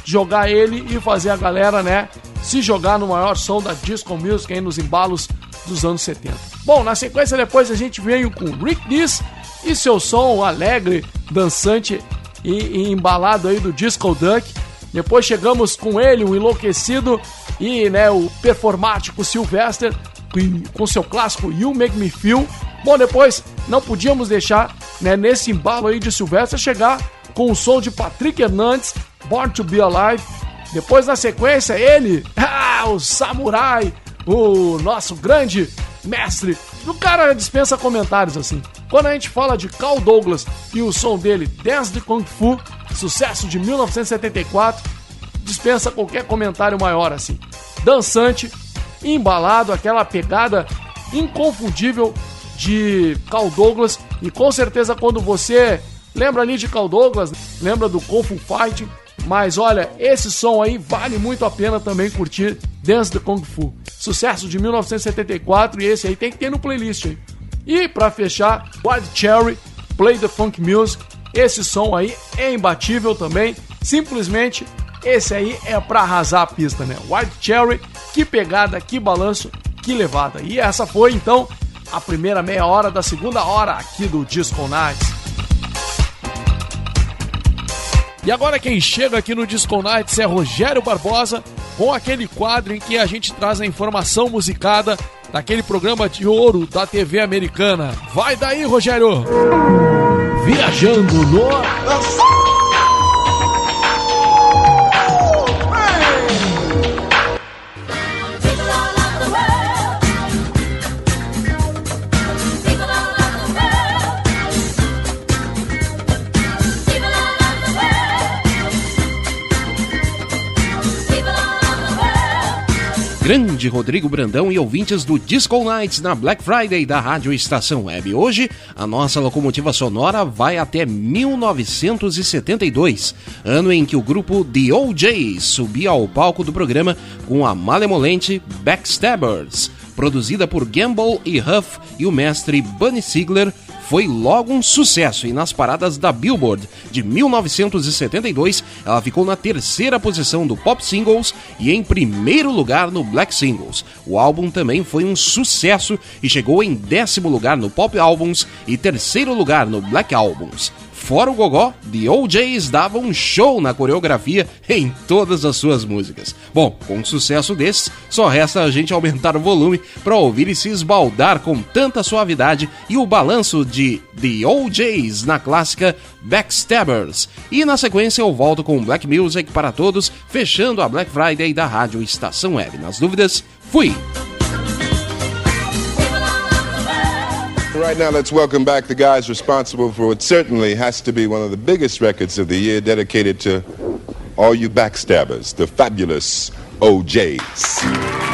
jogar ele e fazer a galera, né, se jogar no maior som da disco music aí nos embalos dos anos 70. Bom, na sequência depois a gente veio com Rick Dees e seu som alegre, dançante e, e embalado aí do Disco Duck. Depois chegamos com ele, o enlouquecido e né, o performático Sylvester com seu clássico You Make Me Feel. Bom, depois não podíamos deixar né, nesse embalo aí de Sylvester chegar com o som de Patrick Hernandes, Born to Be Alive. Depois na sequência ele, ah, o samurai, o nosso grande mestre. O cara dispensa comentários assim. Quando a gente fala de Carl Douglas e o som dele, Dance de Kung Fu, sucesso de 1974, dispensa qualquer comentário maior assim. Dançante, embalado, aquela pegada inconfundível de Carl Douglas e com certeza quando você lembra ali de Carl Douglas, lembra do Kung Fu Fighting, mas olha, esse som aí vale muito a pena também curtir Dance the Kung Fu. Sucesso de 1974 e esse aí tem que ter no playlist aí. E para fechar, Wild Cherry, Play the Funk Music. Esse som aí é imbatível também. Simplesmente esse aí é para arrasar a pista, né? Wild Cherry, que pegada, que balanço, que levada. E essa foi então a primeira meia hora da segunda hora aqui do Disco Nights. E agora quem chega aqui no Disco Nights é Rogério Barbosa, com aquele quadro em que a gente traz a informação musicada daquele programa de ouro da TV americana. Vai daí, Rogério! Viajando no. Grande Rodrigo Brandão e ouvintes do Disco Nights na Black Friday da Rádio Estação Web. Hoje, a nossa locomotiva sonora vai até 1972, ano em que o grupo The OJs subia ao palco do programa com a malemolente Backstabbers, produzida por Gamble e Huff e o mestre Bunny Sigler foi logo um sucesso e nas paradas da Billboard de 1972 ela ficou na terceira posição do Pop Singles e em primeiro lugar no Black Singles. O álbum também foi um sucesso e chegou em décimo lugar no Pop Albums e terceiro lugar no Black Albums. Fora o gogó, The OJs davam um show na coreografia em todas as suas músicas. Bom, com um sucesso desses, só resta a gente aumentar o volume para ouvir e se esbaldar com tanta suavidade e o balanço de The OJs na clássica Backstabbers. E na sequência eu volto com Black Music para todos, fechando a Black Friday da Rádio Estação Web. Nas dúvidas, fui! Right now, let's welcome back the guys responsible for what certainly has to be one of the biggest records of the year, dedicated to all you backstabbers, the fabulous OJs.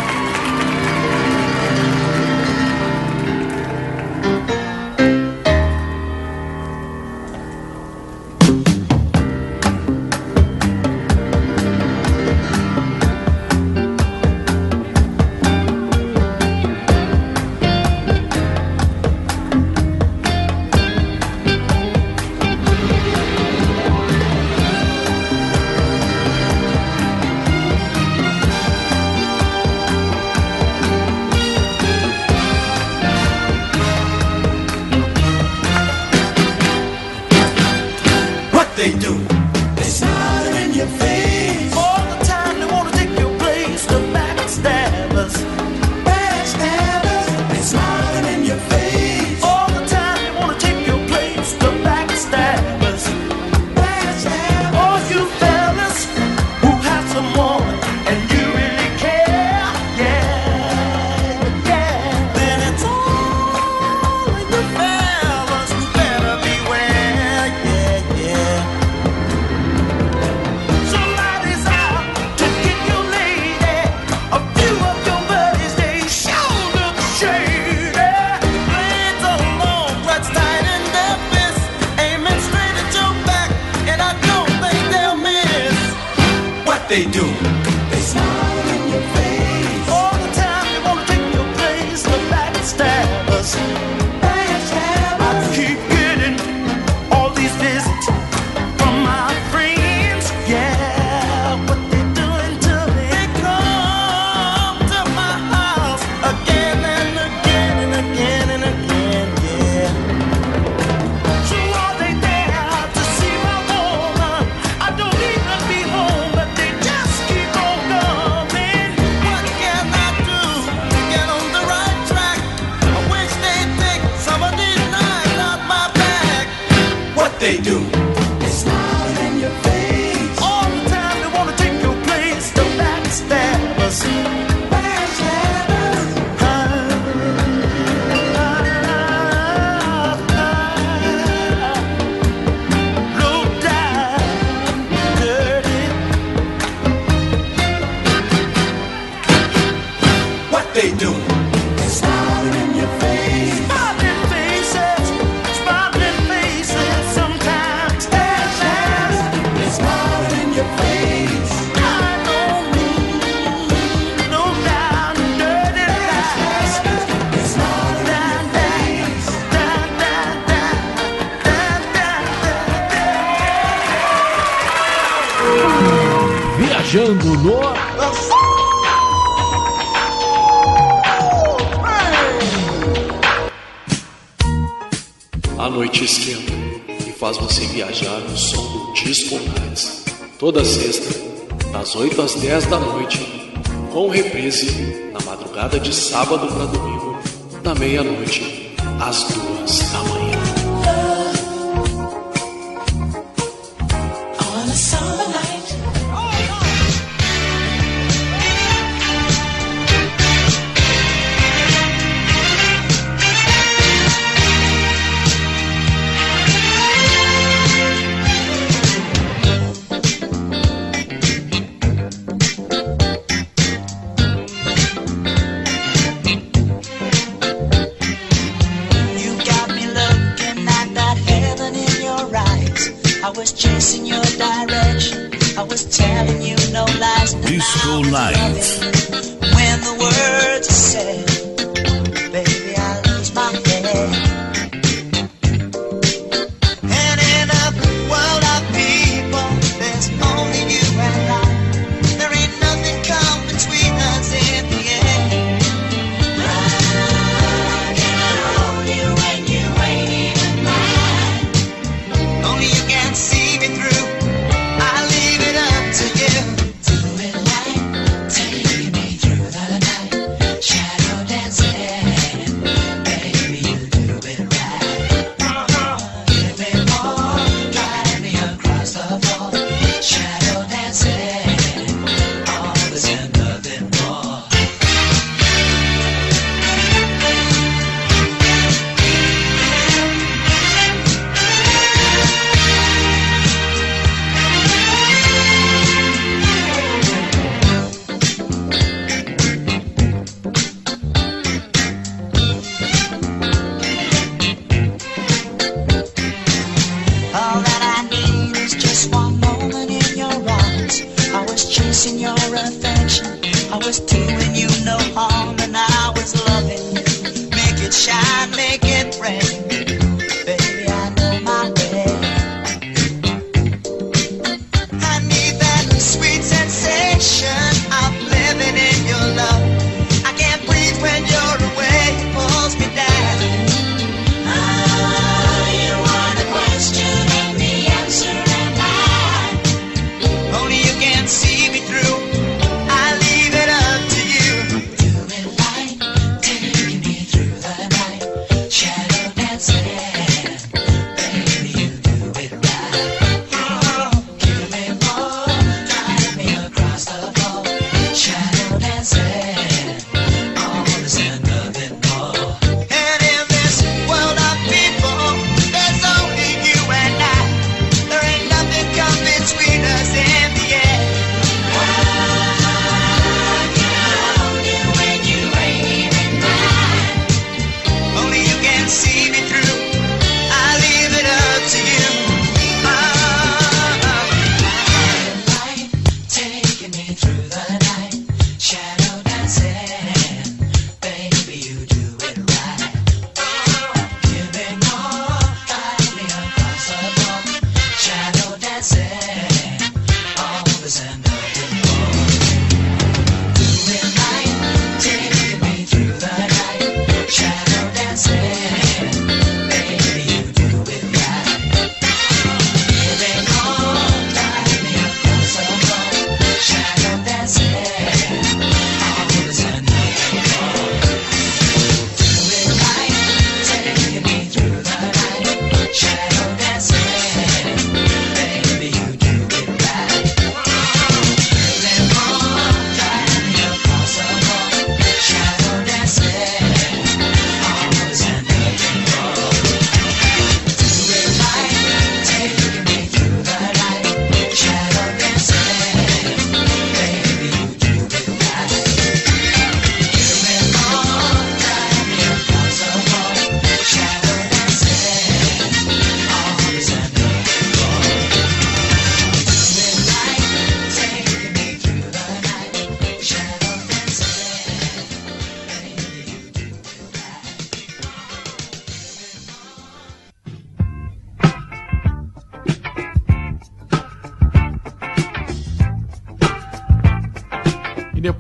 10 da noite, com reprise na madrugada de sábado para domingo, da meia-noite às duas da manhã.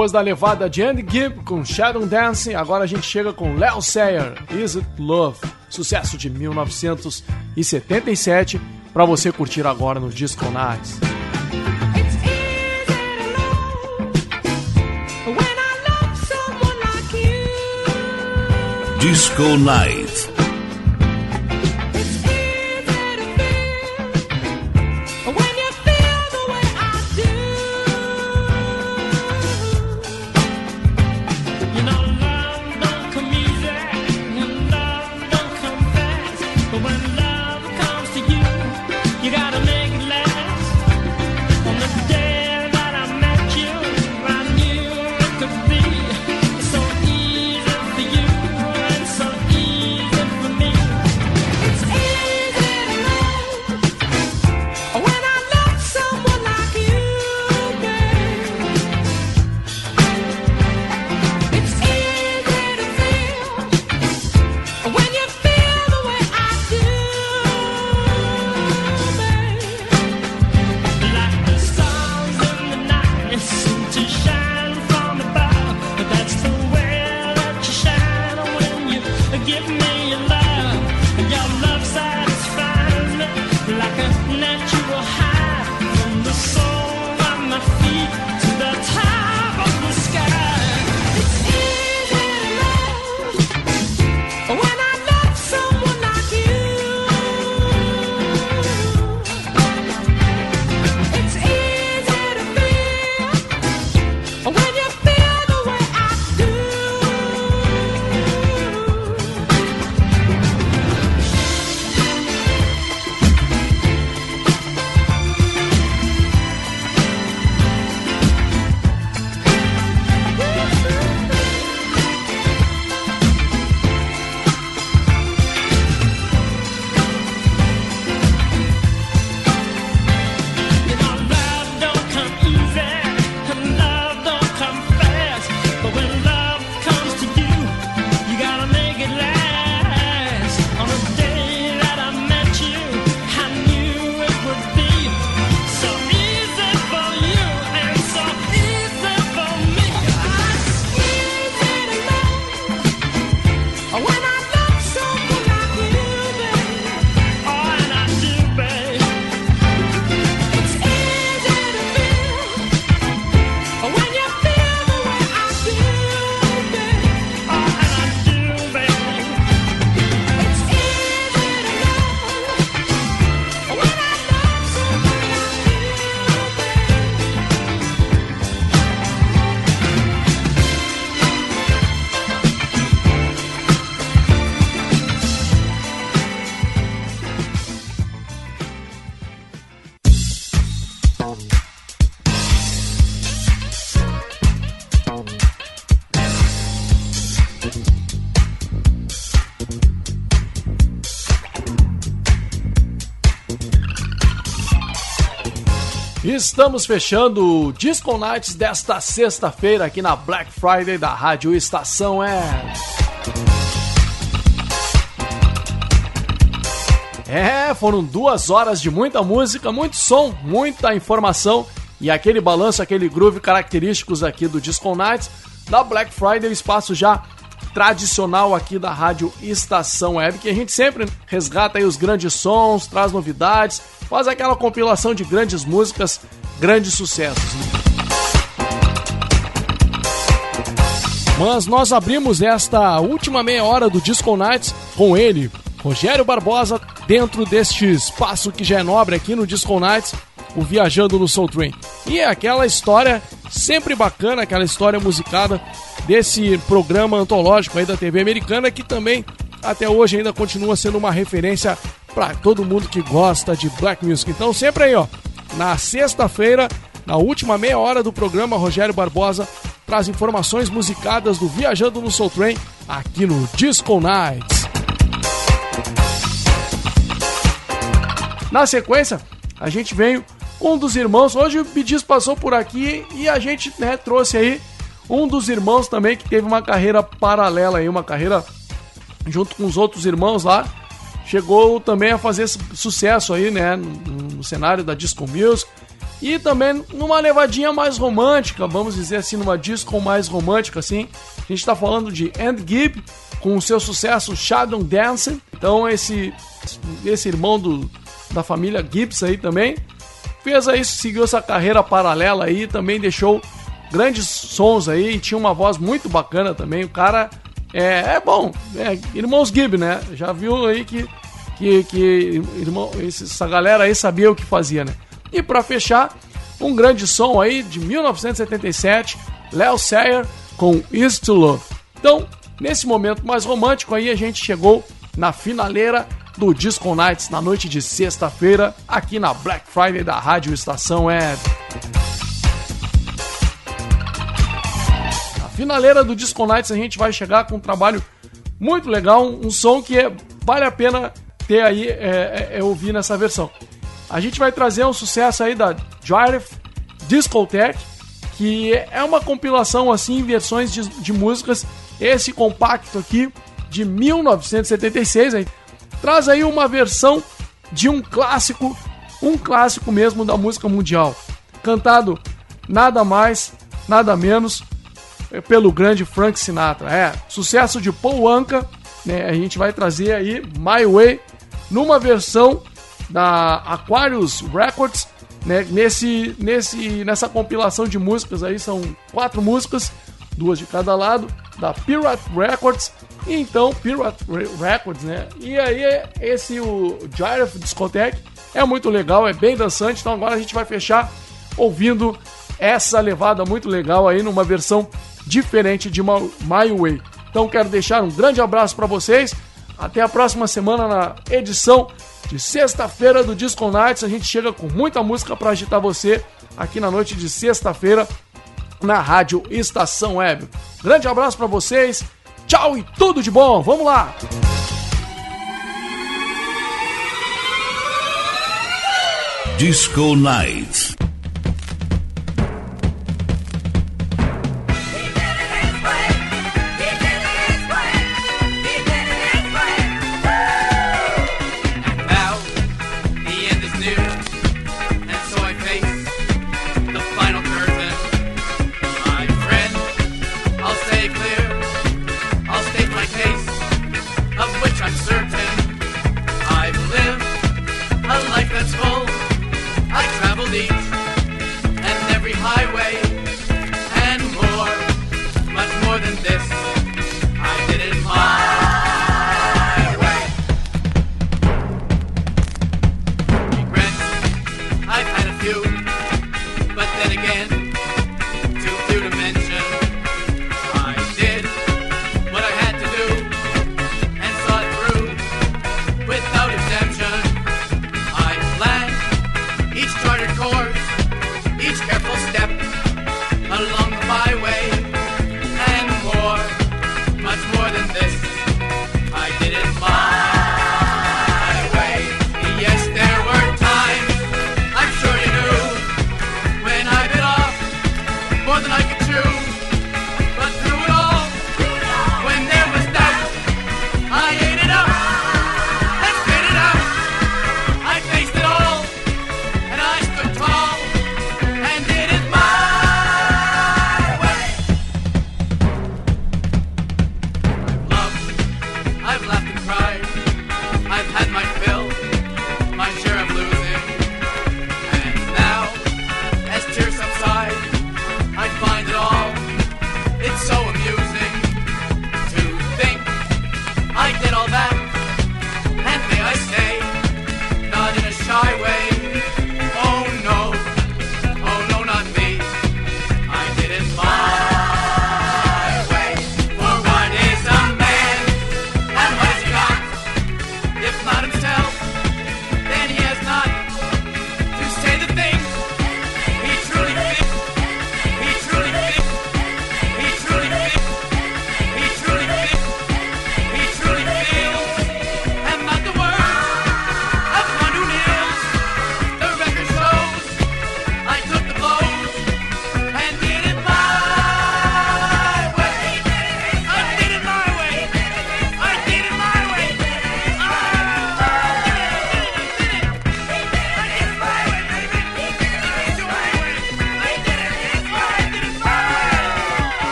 Depois da levada de Andy Gibb com Shadow Dancing, agora a gente chega com Léo Sayer, Is It Love? Sucesso de 1977, para você curtir agora no Disco Nights. Disco Night. Estamos fechando o Disco Nights desta sexta-feira aqui na Black Friday da Rádio Estação é. É, foram duas horas de muita música, muito som, muita informação e aquele balanço, aquele groove característicos aqui do Disco Nights da Black Friday, o espaço já tradicional aqui da Rádio Estação Web, que a gente sempre resgata aí os grandes sons, traz novidades, faz aquela compilação de grandes músicas, grandes sucessos. Mas nós abrimos esta última meia hora do Disco Nights com ele, Rogério Barbosa, dentro deste espaço que já é nobre aqui no Disco Nights, o Viajando no Soul Train. E é aquela história sempre bacana, aquela história musicada desse programa antológico aí da TV americana que também até hoje ainda continua sendo uma referência para todo mundo que gosta de black music. Então sempre aí, ó, na sexta-feira, na última meia hora do programa, Rogério Barbosa traz informações musicadas do Viajando no Soul Train aqui no Disco Nights. Na sequência, a gente veio um dos irmãos. Hoje o Bidis passou por aqui e a gente né, trouxe aí um dos irmãos também que teve uma carreira paralela aí, uma carreira junto com os outros irmãos lá. Chegou também a fazer su- sucesso aí, né, no, no cenário da disco music. E também numa levadinha mais romântica, vamos dizer assim, numa disco mais romântica, assim. A gente tá falando de Andy Gibb, com o seu sucesso Shadow Dancing. Então esse, esse irmão do, da família Gibbs aí também fez aí, seguiu essa carreira paralela aí, também deixou grandes sons aí, tinha uma voz muito bacana também. O cara é, é bom, é, irmãos Gibb, né? Já viu aí que, que, que irmão, essa galera aí sabia o que fazia, né? E para fechar, um grande som aí de 1977, Léo Sayer com Is to Love. Então, nesse momento mais romântico aí, a gente chegou na finaleira do Disco Nights na noite de sexta-feira, aqui na Black Friday da Rádio Estação Web. Na finaleira do Disco Nights a gente vai chegar com um trabalho muito legal, um som que é, vale a pena ter aí, é, é, é ouvir nessa versão. A gente vai trazer um sucesso aí da Giraffe Discotheque, que é uma compilação assim versões de, de músicas. Esse compacto aqui de 1976 aí, traz aí uma versão de um clássico, um clássico mesmo da música mundial, cantado nada mais, nada menos é, pelo grande Frank Sinatra. É, sucesso de Paul Anka, né? A gente vai trazer aí My Way numa versão da Aquarius Records, né? Nesse, nesse, nessa compilação de músicas aí são quatro músicas, duas de cada lado, da Pirate Records. E então Pirate Records, né? E aí esse o Giraffe Discotheque é muito legal, é bem dançante. Então agora a gente vai fechar ouvindo essa levada muito legal aí numa versão diferente de My Way. Então quero deixar um grande abraço para vocês. Até a próxima semana na edição de sexta-feira do Disco Nights. A gente chega com muita música para agitar você aqui na noite de sexta-feira na Rádio Estação Web. Grande abraço para vocês. Tchau e tudo de bom. Vamos lá. Disco Night.